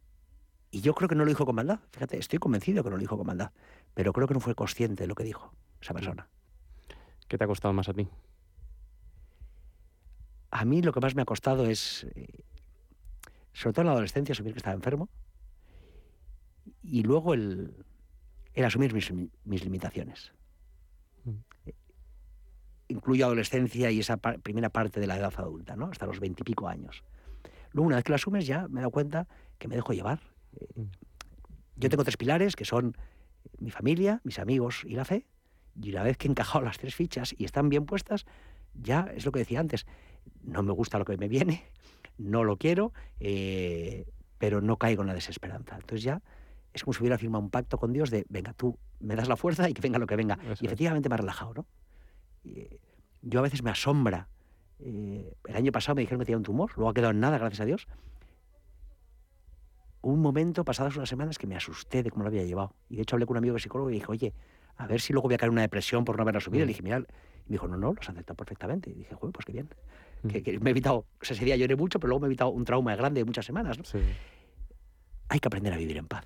y yo creo que no lo dijo con maldad. Fíjate, estoy convencido que no lo dijo con maldad. Pero creo que no fue consciente de lo que dijo esa persona. ¿Qué te ha costado más a ti? A mí lo que más me ha costado es, eh, sobre todo en la adolescencia, asumir que estaba enfermo. Y luego el, el asumir mis, mis limitaciones. Mm. Eh, Incluyo adolescencia y esa par- primera parte de la edad adulta, ¿no? Hasta los veintipico años. Luego, una vez que lo asumes, ya me he dado cuenta que me dejo llevar. Mm. Yo tengo tres pilares, que son mi familia, mis amigos y la fe. Y una vez que he encajado las tres fichas y están bien puestas, ya es lo que decía antes. No me gusta lo que me viene, no lo quiero, eh, pero no caigo en la desesperanza. Entonces ya es como si hubiera firmado un pacto con Dios de, venga, tú me das la fuerza y que venga lo que venga. Eso y efectivamente me ha relajado, ¿no? Y, eh, yo a veces me asombra. Eh, el año pasado me dijeron que tenía un tumor, luego ha quedado en nada, gracias a Dios. Un momento, pasadas unas semanas, que me asusté de cómo lo había llevado. Y de hecho hablé con un amigo psicólogo y dije, oye, a ver si luego voy a caer en una depresión por no haberla subido. Y Mm. le dije, mira, y me dijo, no, no, lo has aceptado perfectamente. Y dije, joder, pues qué bien. Mm. Que, que me he evitado, o sea, ese día lloré mucho, pero luego me he evitado un trauma grande de muchas semanas. ¿no? Sí. hay que aprender a vivir en paz.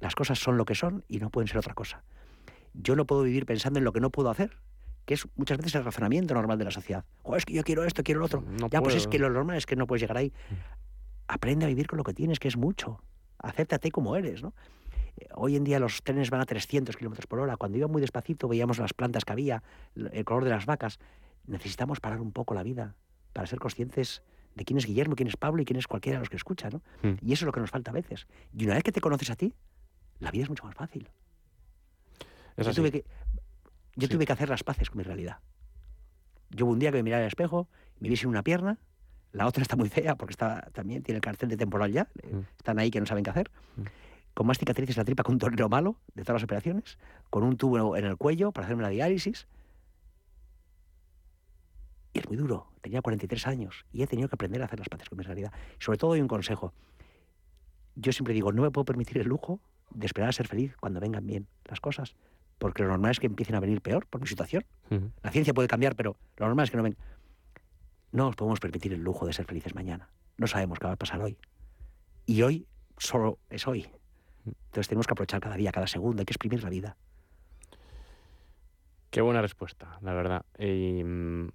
Las cosas son lo que son y no pueden ser otra cosa. Yo no puedo vivir pensando en lo que no puedo hacer, que es muchas veces el razonamiento normal de la sociedad. "Jo, es que yo quiero esto, quiero lo otro. No ya, pues es que lo normal es que no puedes llegar ahí. Aprende a vivir con lo que tienes, que es mucho. Acéptate como eres, ¿no? Eh, Hoy en día los trenes van a 300 kilómetros por hora. Cuando iba muy despacito veíamos las plantas que había, el color de las vacas. Necesitamos parar un poco la vida para ser conscientes de quién es Guillermo, quién es Pablo y quién es cualquiera de los que escucha, ¿no? Mm. Y eso es lo que nos falta a veces. Y una vez que te conoces a ti, la vida es mucho más fácil. Es yo así. tuve que, yo Sí. tuve que hacer las paces con mi realidad. Yo hubo un día que me miraba al espejo, me vi sin una pierna, la otra está muy fea porque está, también tiene el cartel de temporal ya, eh, Mm. están ahí que no saben qué hacer, Mm. con más cicatrices la tripa que un torero malo de todas las operaciones, con un tubo en el cuello para hacerme la diálisis. Y es muy duro, tenía 43 años y he tenido que aprender a hacer las paces con mi realidad. Sobre todo doy un consejo. Yo siempre digo, no me puedo permitir el lujo de esperar a ser feliz cuando vengan bien las cosas, porque lo normal es que empiecen a venir peor por mi situación. La ciencia puede cambiar, pero lo normal es que no ven. No nos podemos permitir el lujo de ser felices mañana. No sabemos qué va a pasar hoy. Y hoy solo es hoy. Entonces tenemos que aprovechar cada día, cada segundo, hay que exprimir la vida. Qué buena respuesta, la verdad. Mm,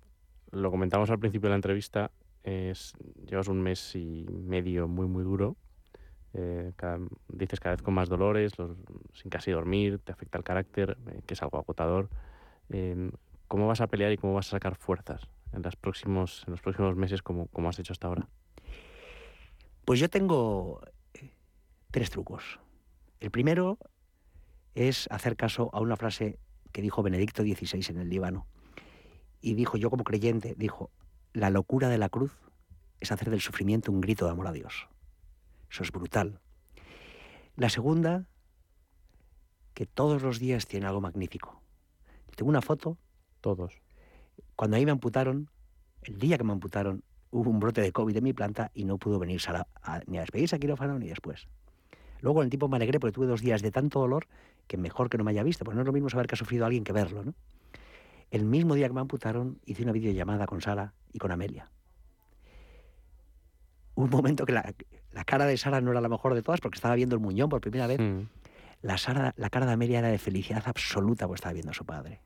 lo comentamos al principio de la entrevista, es, llevas un mes y medio muy, muy duro. Eh, dices cada vez con más dolores, sin casi dormir, te afecta el carácter, eh, que es algo agotador. Em, ¿Cómo vas a pelear y cómo vas a sacar fuerzas en, próximos, en los próximos meses como, como has hecho hasta ahora? Pues yo tengo eh, tres trucos. El primero es hacer caso a una frase que dijo Benedicto XVI en el Líbano. Y dijo, yo como creyente, dijo, la locura de la cruz es hacer del sufrimiento un grito de amor a Dios. Eso es brutal. La segunda, que todos los días tiene algo magnífico. Tengo una foto, Todos. cuando ahí me amputaron, el día que me amputaron, hubo un brote de COVID en mi planta y no pudo venir Sara a- ni a despedirse a quirófano ni después. Luego en el tiempo me alegré porque tuve dos días de tanto dolor que mejor que no me haya visto, porque no es lo mismo saber que ha sufrido alguien que verlo, ¿no? El mismo día que me amputaron hice una videollamada con Sara y con Amelia. Un momento que la, la cara de Sara no era la mejor de todas porque estaba viendo el muñón por primera vez. Mm. La, Sara- la cara de Amelia era de felicidad absoluta porque estaba viendo a su padre.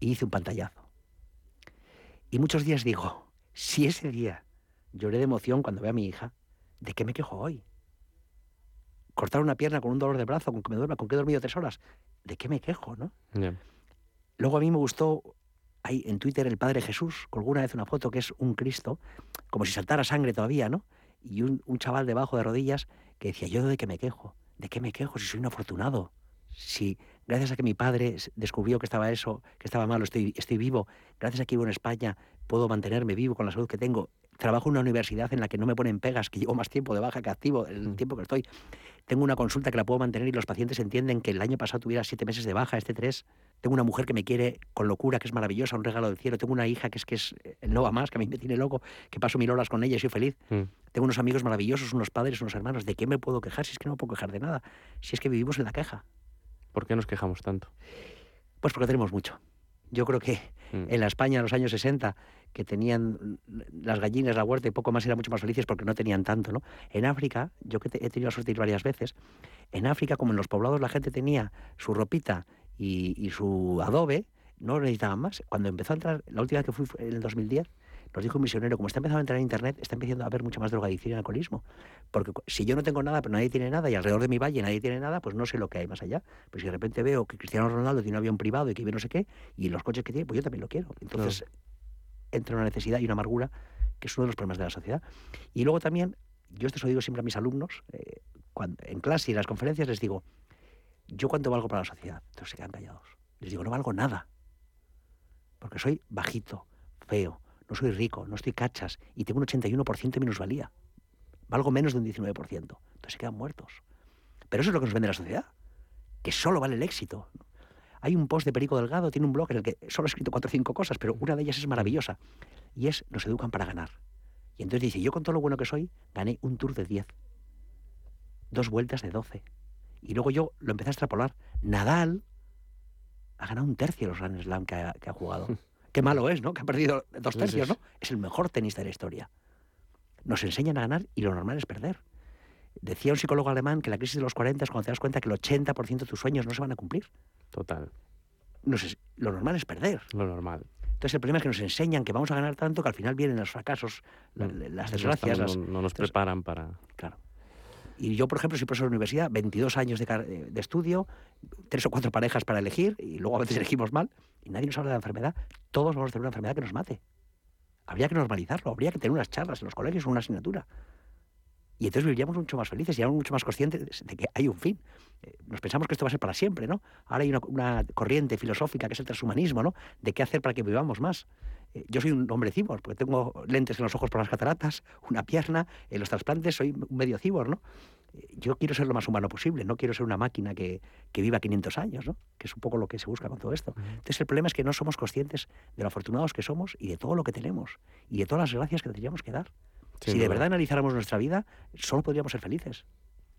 Y hice un pantallazo. Y muchos días digo, si ese día lloré de emoción cuando veo a mi hija, ¿de qué me quejo hoy? Cortar una pierna con un dolor de brazo, con que me duerma, con que he dormido tres horas, ¿de qué me quejo, no? Luego a mí me gustó, ahí en Twitter el Padre Jesús colgó una vez una foto que es un Cristo, como si saltara sangre todavía, ¿no? Y un, un chaval debajo de rodillas que decía, ¿yo de qué me quejo? ¿De qué me quejo si soy un afortunado? Si gracias a que mi padre descubrió que estaba eso, que estaba malo, estoy, estoy vivo, gracias a que vivo en España, puedo mantenerme vivo con la salud que tengo. Trabajo en una universidad en la que no me ponen pegas, que llevo más tiempo de baja que activo, el Mm. tiempo que estoy. Tengo una consulta que la puedo mantener y los pacientes entienden que el año pasado tuviera siete meses de baja, este tres. Tengo una mujer que me quiere con locura, que es maravillosa, un regalo del cielo. Tengo una hija que es que es eh, no va más, que a mí me tiene loco, que paso mil horas con ella y soy feliz. Mm. Tengo unos amigos maravillosos, unos padres, unos hermanos. ¿De qué me puedo quejar si es que no me puedo quejar de nada? Si es que vivimos en la queja. ¿Por qué nos quejamos tanto? Pues porque tenemos mucho. Yo creo que Mm. en la España de los años 60, que tenían las gallinas, la huerta y poco más, eran mucho más felices porque no tenían tanto, ¿no? En África, yo que he tenido la suerte de ir varias veces, en África, como en los poblados la gente tenía su ropita y, y su adobe, no necesitaban más. Cuando empezó a entrar, la última vez que fui fue en el 2010, nos dijo un misionero, como está empezando a entrar en Internet, está empezando a haber mucha más drogadicción y alcoholismo. Porque si yo no tengo nada, pero nadie tiene nada, y alrededor de mi valle nadie tiene nada, pues no sé lo que hay más allá. Pues si de repente veo que Cristiano Ronaldo tiene un avión privado y que vive no sé qué, y los coches que tiene, pues yo también lo quiero. Entonces entra una necesidad y una amargura que es uno de los problemas de la sociedad. Y luego también, yo esto se lo digo siempre a mis alumnos, eh, cuando, en clase y en las conferencias les digo, ¿yo cuánto valgo para la sociedad? Entonces se quedan callados. Les digo, no valgo nada. Porque soy bajito, feo, no soy rico, no estoy cachas y tengo un 81% de minusvalía. Valgo menos de un 19%. Entonces se quedan muertos. Pero eso es lo que nos vende la sociedad, que solo vale el éxito. Hay un post de Perico Delgado, tiene un blog en el que solo ha escrito cuatro o cinco cosas, pero una de ellas es maravillosa, y es nos educan para ganar. Y entonces dice, yo con todo lo bueno que soy, gané un tour de 10, dos vueltas de 12. Y luego yo lo empecé a extrapolar. Nadal ha ganado un tercio de los Grand Slam que ha, que ha jugado. Qué malo es, ¿no? Que ha perdido dos tercios, ¿no? Es el mejor tenista de la historia. Nos enseñan a ganar y lo normal es perder. Decía un psicólogo alemán que la crisis de los 40 es cuando te das cuenta que el 80% de tus sueños no se van a cumplir. Total, Nos es- lo normal es perder. lo normal. Entonces el problema es que nos enseñan que vamos a ganar tanto que al final vienen los fracasos, Mm. las No desgracias. no, no nos entonces, preparan para... Claro. Y yo, por ejemplo, soy profesor de universidad, 22 años de, car- de estudio, tres o cuatro parejas para elegir, y luego a veces elegimos mal, y nadie nos habla de la enfermedad. Todos vamos a tener una enfermedad que nos mate. Habría que normalizarlo, habría que tener unas charlas en los colegios, una asignatura. Y entonces viviríamos mucho más felices y mucho más conscientes de que hay un fin. Eh, Nos pensamos que esto va a ser para siempre, ¿no? Ahora hay una corriente filosófica que es el transhumanismo, ¿no? De qué hacer para que vivamos más. Yo soy un hombre cibor, porque tengo lentes en los ojos por las cataratas, una pierna, en los trasplantes soy medio cibor, ¿no? Yo quiero ser lo más humano posible, no quiero ser una máquina que, que viva 500 años, ¿no? Que es un poco lo que se busca con todo esto. Entonces el problema es que no somos conscientes de lo afortunados que somos y de todo lo que tenemos y de todas las gracias que tendríamos que dar. Si de verdad analizáramos nuestra vida, solo podríamos ser felices.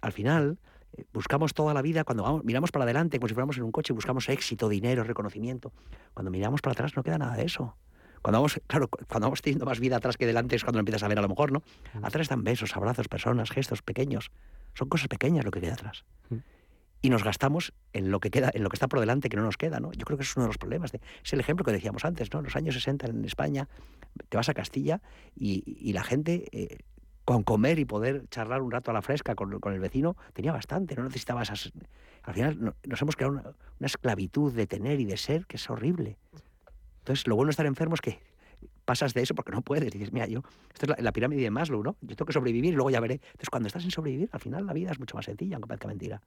Al final, eh, buscamos toda la vida, cuando vamos, miramos para adelante, como si fuéramos en un coche, buscamos éxito, dinero, reconocimiento. Cuando miramos para atrás no queda nada de eso. Cuando vamos, claro, cu- cuando vamos teniendo más vida atrás que delante es cuando lo empiezas a ver a lo mejor, ¿no? Atrás están besos, abrazos, personas, gestos pequeños. Son cosas pequeñas lo que queda atrás. Mm. Y nos gastamos en lo que queda, en lo que está por delante que no nos queda, ¿no? Yo creo que ese es uno de los problemas. de- es el ejemplo que decíamos antes, ¿no? En los años 60 en España, te vas a Castilla y, y la gente eh, con comer y poder charlar un rato a la fresca con, con el vecino tenía bastante, no necesitaba esas... Al final no- nos hemos creado una, una esclavitud de tener y de ser que es horrible. Entonces, lo bueno de estar enfermo es que pasas de eso porque no puedes. Dices, mira, yo, esto es la, la pirámide de Maslow, ¿no? Yo tengo que sobrevivir y luego ya veré. Entonces, cuando estás en sobrevivir, al final la vida es mucho más sencilla, aunque parezca mentira.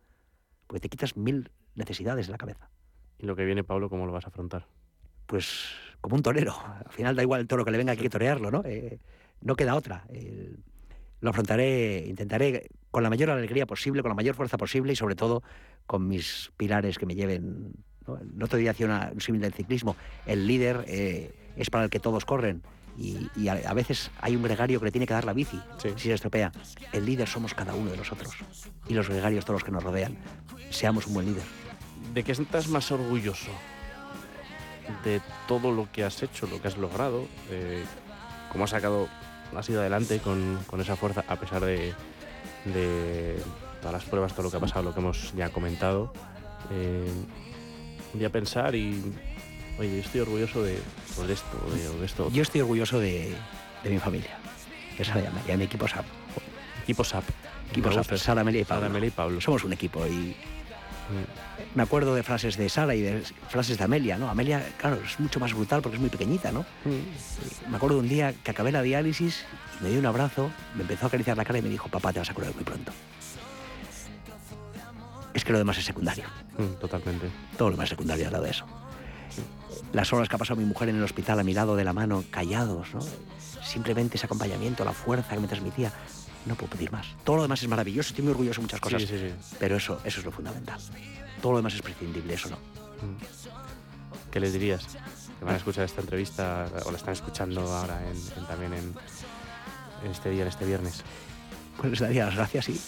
Porque te quitas mil necesidades de la cabeza. Y lo que viene, Pablo, ¿cómo lo vas a afrontar? Pues como un torero. Al final da igual el toro que le venga, hay que torearlo, ¿no? Eh, no queda otra. Eh, lo afrontaré, intentaré con la mayor alegría posible, con la mayor fuerza posible y sobre todo con mis pilares que me lleven. ¿No? El otro día hacía una- un símil del ciclismo. El líder eh, es para el que todos corren. Y, y a, a veces hay un gregario que le tiene que dar la bici Sí. si se estropea. El líder somos cada uno de nosotros. Y los gregarios todos los que nos rodean. Seamos un buen líder. ¿De qué estás más orgulloso? De todo lo que has hecho, lo que has logrado, de cómo has sacado, has ido adelante con, con esa fuerza, a pesar de, de todas las pruebas, todo lo que ha pasado, lo que hemos ya comentado. Eh, un día pensar y, oye, yo estoy orgulloso de, pues, de esto, o de, o de esto. Yo estoy orgulloso de, de mi familia. Que es Sara y mi equipo SAP. Equipo SAP. Equipo SAP. Sara, Amelia y Pablo. Sara, y Pablo. Somos un equipo y Mm. me acuerdo de frases de Sara y de frases de Amelia, ¿no? Amelia, claro, es mucho más brutal porque es muy pequeñita, ¿no? Mm. Me acuerdo de un día que acabé la diálisis me dio un abrazo, me empezó a acariciar la cara y me dijo, papá, te vas a curar muy pronto. Es que lo demás es secundario. Mm, Totalmente. Todo lo demás es secundario al lado de eso. Las horas que ha pasado mi mujer en el hospital a mi lado de la mano, callados, ¿no? Simplemente ese acompañamiento, la fuerza que me transmitía. No puedo pedir más. Todo lo demás es maravilloso, estoy muy orgulloso de muchas cosas. Sí, sí, sí. Pero eso, eso es lo fundamental. Todo lo demás es prescindible, eso no. Mm. ¿Qué les dirías? Que van a escuchar esta entrevista o la están escuchando ahora en, en- también en, en este día, en este viernes. Pues les daría las gracias y.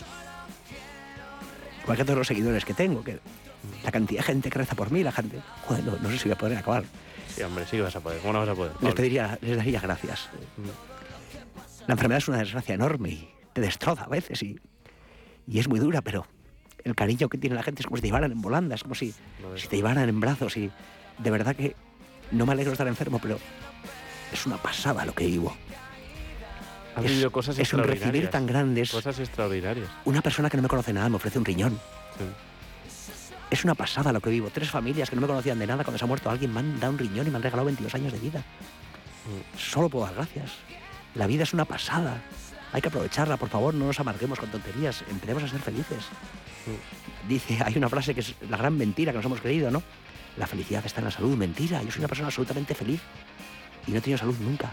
Igual que todos los seguidores que tengo, que la cantidad de gente que reza por mí, la gente. Joder, no, no sé si voy a poder acabar. Sí, hombre, sí que vas a poder. ¿Cómo no vas a poder? Les, pediría, les daría gracias. La enfermedad es una desgracia enorme y te destroza a veces y, y es muy dura, pero el cariño que tiene la gente es como si te llevaran en volanda, es como si, si te llevaran en brazos y de verdad que no me alegro de estar enfermo, pero es una pasada lo que vivo. Has es, vivido cosas es un recibir tan grande. es- Cosas extraordinarias. Una persona que no me conoce nada me ofrece un riñón. Sí. Es una pasada lo que vivo. Tres familias que no me conocían de nada, cuando se ha muerto alguien, me han dado un riñón y me han regalado 22 años de vida. Solo puedo dar gracias. La vida es una pasada. Hay que aprovecharla, por favor, no nos amarguemos con tonterías, empecemos a ser felices. Dice, hay una frase que es la gran mentira que nos hemos creído, ¿no? La felicidad está en la salud. Mentira, yo soy una persona absolutamente feliz y no he tenido salud nunca.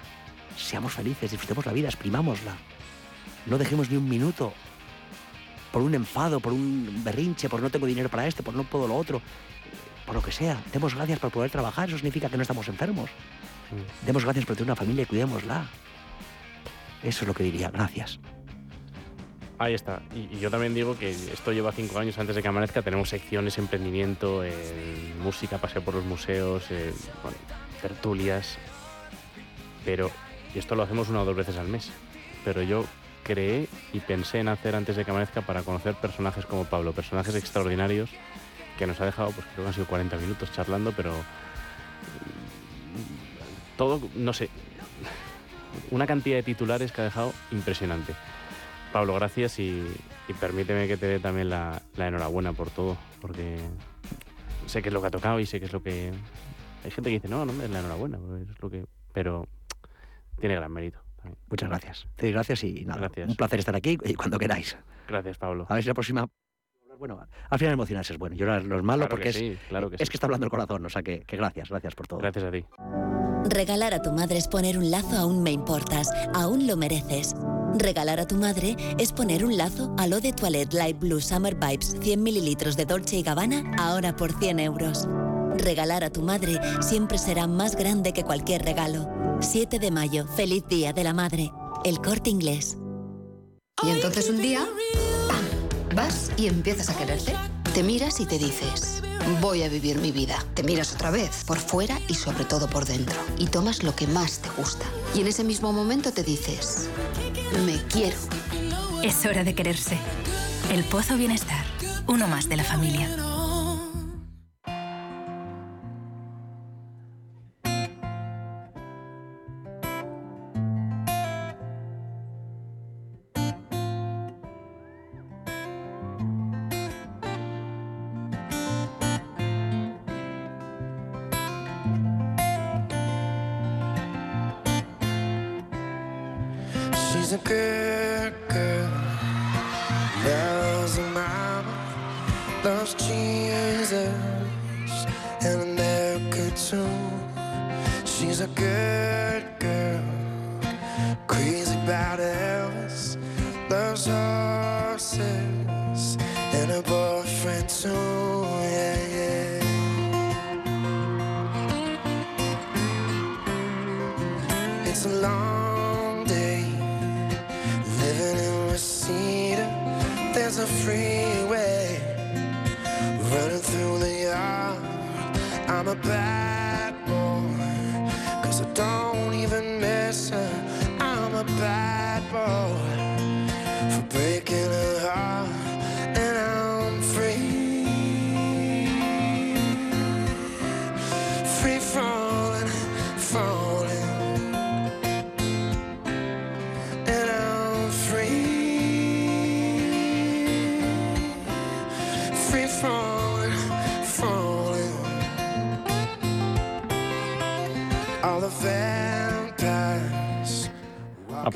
Seamos felices, disfrutemos la vida, exprimámosla. No dejemos ni un minuto por un enfado, por un berrinche, por no tengo dinero para esto, por no puedo lo otro, por lo que sea. Demos gracias por poder trabajar, eso significa que no estamos enfermos. Mm. Demos gracias por tener una familia y cuidémosla. Eso es lo que diría, gracias. Ahí está. Y, y yo también digo que esto lleva cinco años antes de que amanezca. Tenemos secciones, emprendimiento, en música, paseo por los museos, bueno, tertulias. Pero y esto lo hacemos una o dos veces al mes. Pero yo creé y pensé en hacer antes de que amanezca para conocer personajes como Pablo, personajes extraordinarios que nos ha dejado, pues creo que han sido 40 minutos charlando, pero mm, todo, no sé, una cantidad de titulares que ha dejado impresionante. Pablo, gracias y, permíteme que te dé también la, enhorabuena por todo, porque sé que es lo que ha tocado y sé que es lo que... Hay gente que dice, no, no me es la enhorabuena, porque es lo que... pero tiene gran mérito. también. Muchas gracias. Sí, gracias y nada. Gracias. Un placer estar aquí y cuando queráis. Gracias, Pablo. A ver si la próxima. Bueno, al final emocionarse es bueno. Llorar no es malo Claro porque que es, sí, claro que es sí. que está hablando el corazón. O sea que, que gracias, gracias por todo. Gracias a ti. Regalar a tu madre es poner un lazo a un Me Importas. Aún lo mereces. Regalar a tu madre es poner un lazo a lo de Toilette Light Blue Summer Vibes 100 mililitros de Dolce y Gabbana ahora por 100 euros. Regalar a tu madre siempre será más grande que cualquier regalo. 7 de mayo, feliz Día de la Madre. El corte inglés. Y entonces un día, ¡pam! Vas y empiezas a quererte. Te miras y te dices, voy a vivir mi vida. Te miras otra vez, por fuera y sobre todo por dentro. Y tomas lo que más te gusta. Y en ese mismo momento te dices, me quiero. Es hora de quererse. El Pozo Bienestar, uno más de la familia.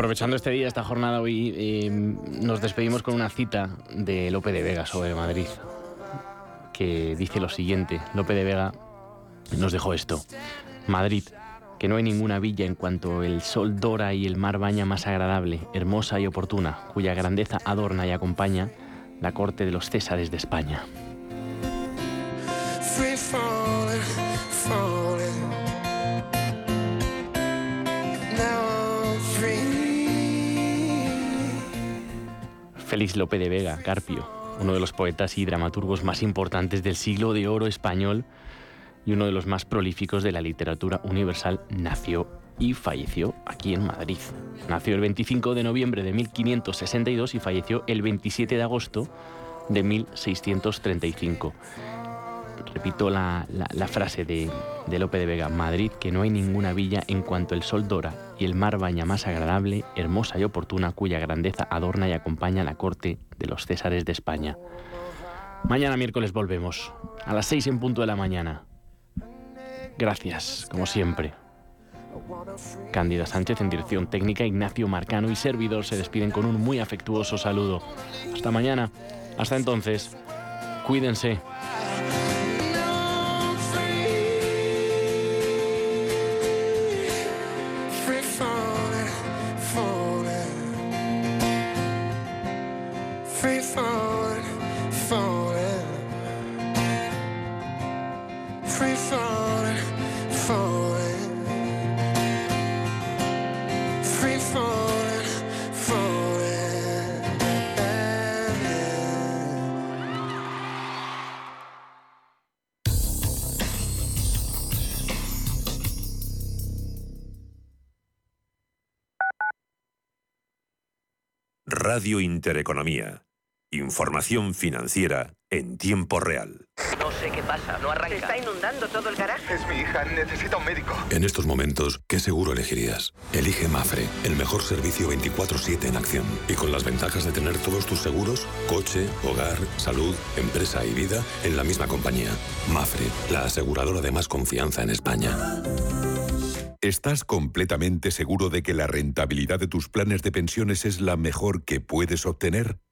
Aprovechando este día, esta jornada hoy, eh, nos despedimos con una cita de Lope de Vega sobre Madrid, que dice lo siguiente. Lope de Vega nos dejó esto. Madrid, que no hay ninguna villa en cuanto el sol dora y el mar baña más agradable, hermosa y oportuna, cuya grandeza adorna y acompaña la corte de los Césares de España. Félix Lope de Vega, Carpio, uno de los poetas y dramaturgos más importantes del siglo de oro español y uno de los más prolíficos de la literatura universal, nació y falleció aquí en Madrid. Nació el 25 de noviembre de 1562 y falleció el 27 de agosto de 1635. Repito la, frase de, de Lope de Vega, Madrid, que no hay ninguna villa en cuanto el sol dora y el mar baña más agradable, hermosa y oportuna, cuya grandeza adorna y acompaña la corte de los Césares de España. Mañana miércoles volvemos, a las 6 en punto de la mañana. Gracias, como siempre. Cándida Sánchez en dirección técnica, Ignacio Marcano y servidor se despiden con un muy afectuoso saludo. Hasta mañana. Hasta entonces, cuídense. free falling, falling, free falling, falling, free falling, falling. Radio Intereconomía. Información financiera en tiempo real. No sé qué pasa, no arranca. Se está inundando todo el garaje. Es mi hija, necesita un médico. En estos momentos, ¿qué seguro elegirías? Elige Mafre, el mejor servicio 24-7 en acción. Y con las ventajas de tener todos tus seguros, coche, hogar, salud, empresa y vida, en la misma compañía. Mafre, la aseguradora de más confianza en España. ¿Estás completamente seguro de que la rentabilidad de tus planes de pensiones es la mejor que puedes obtener?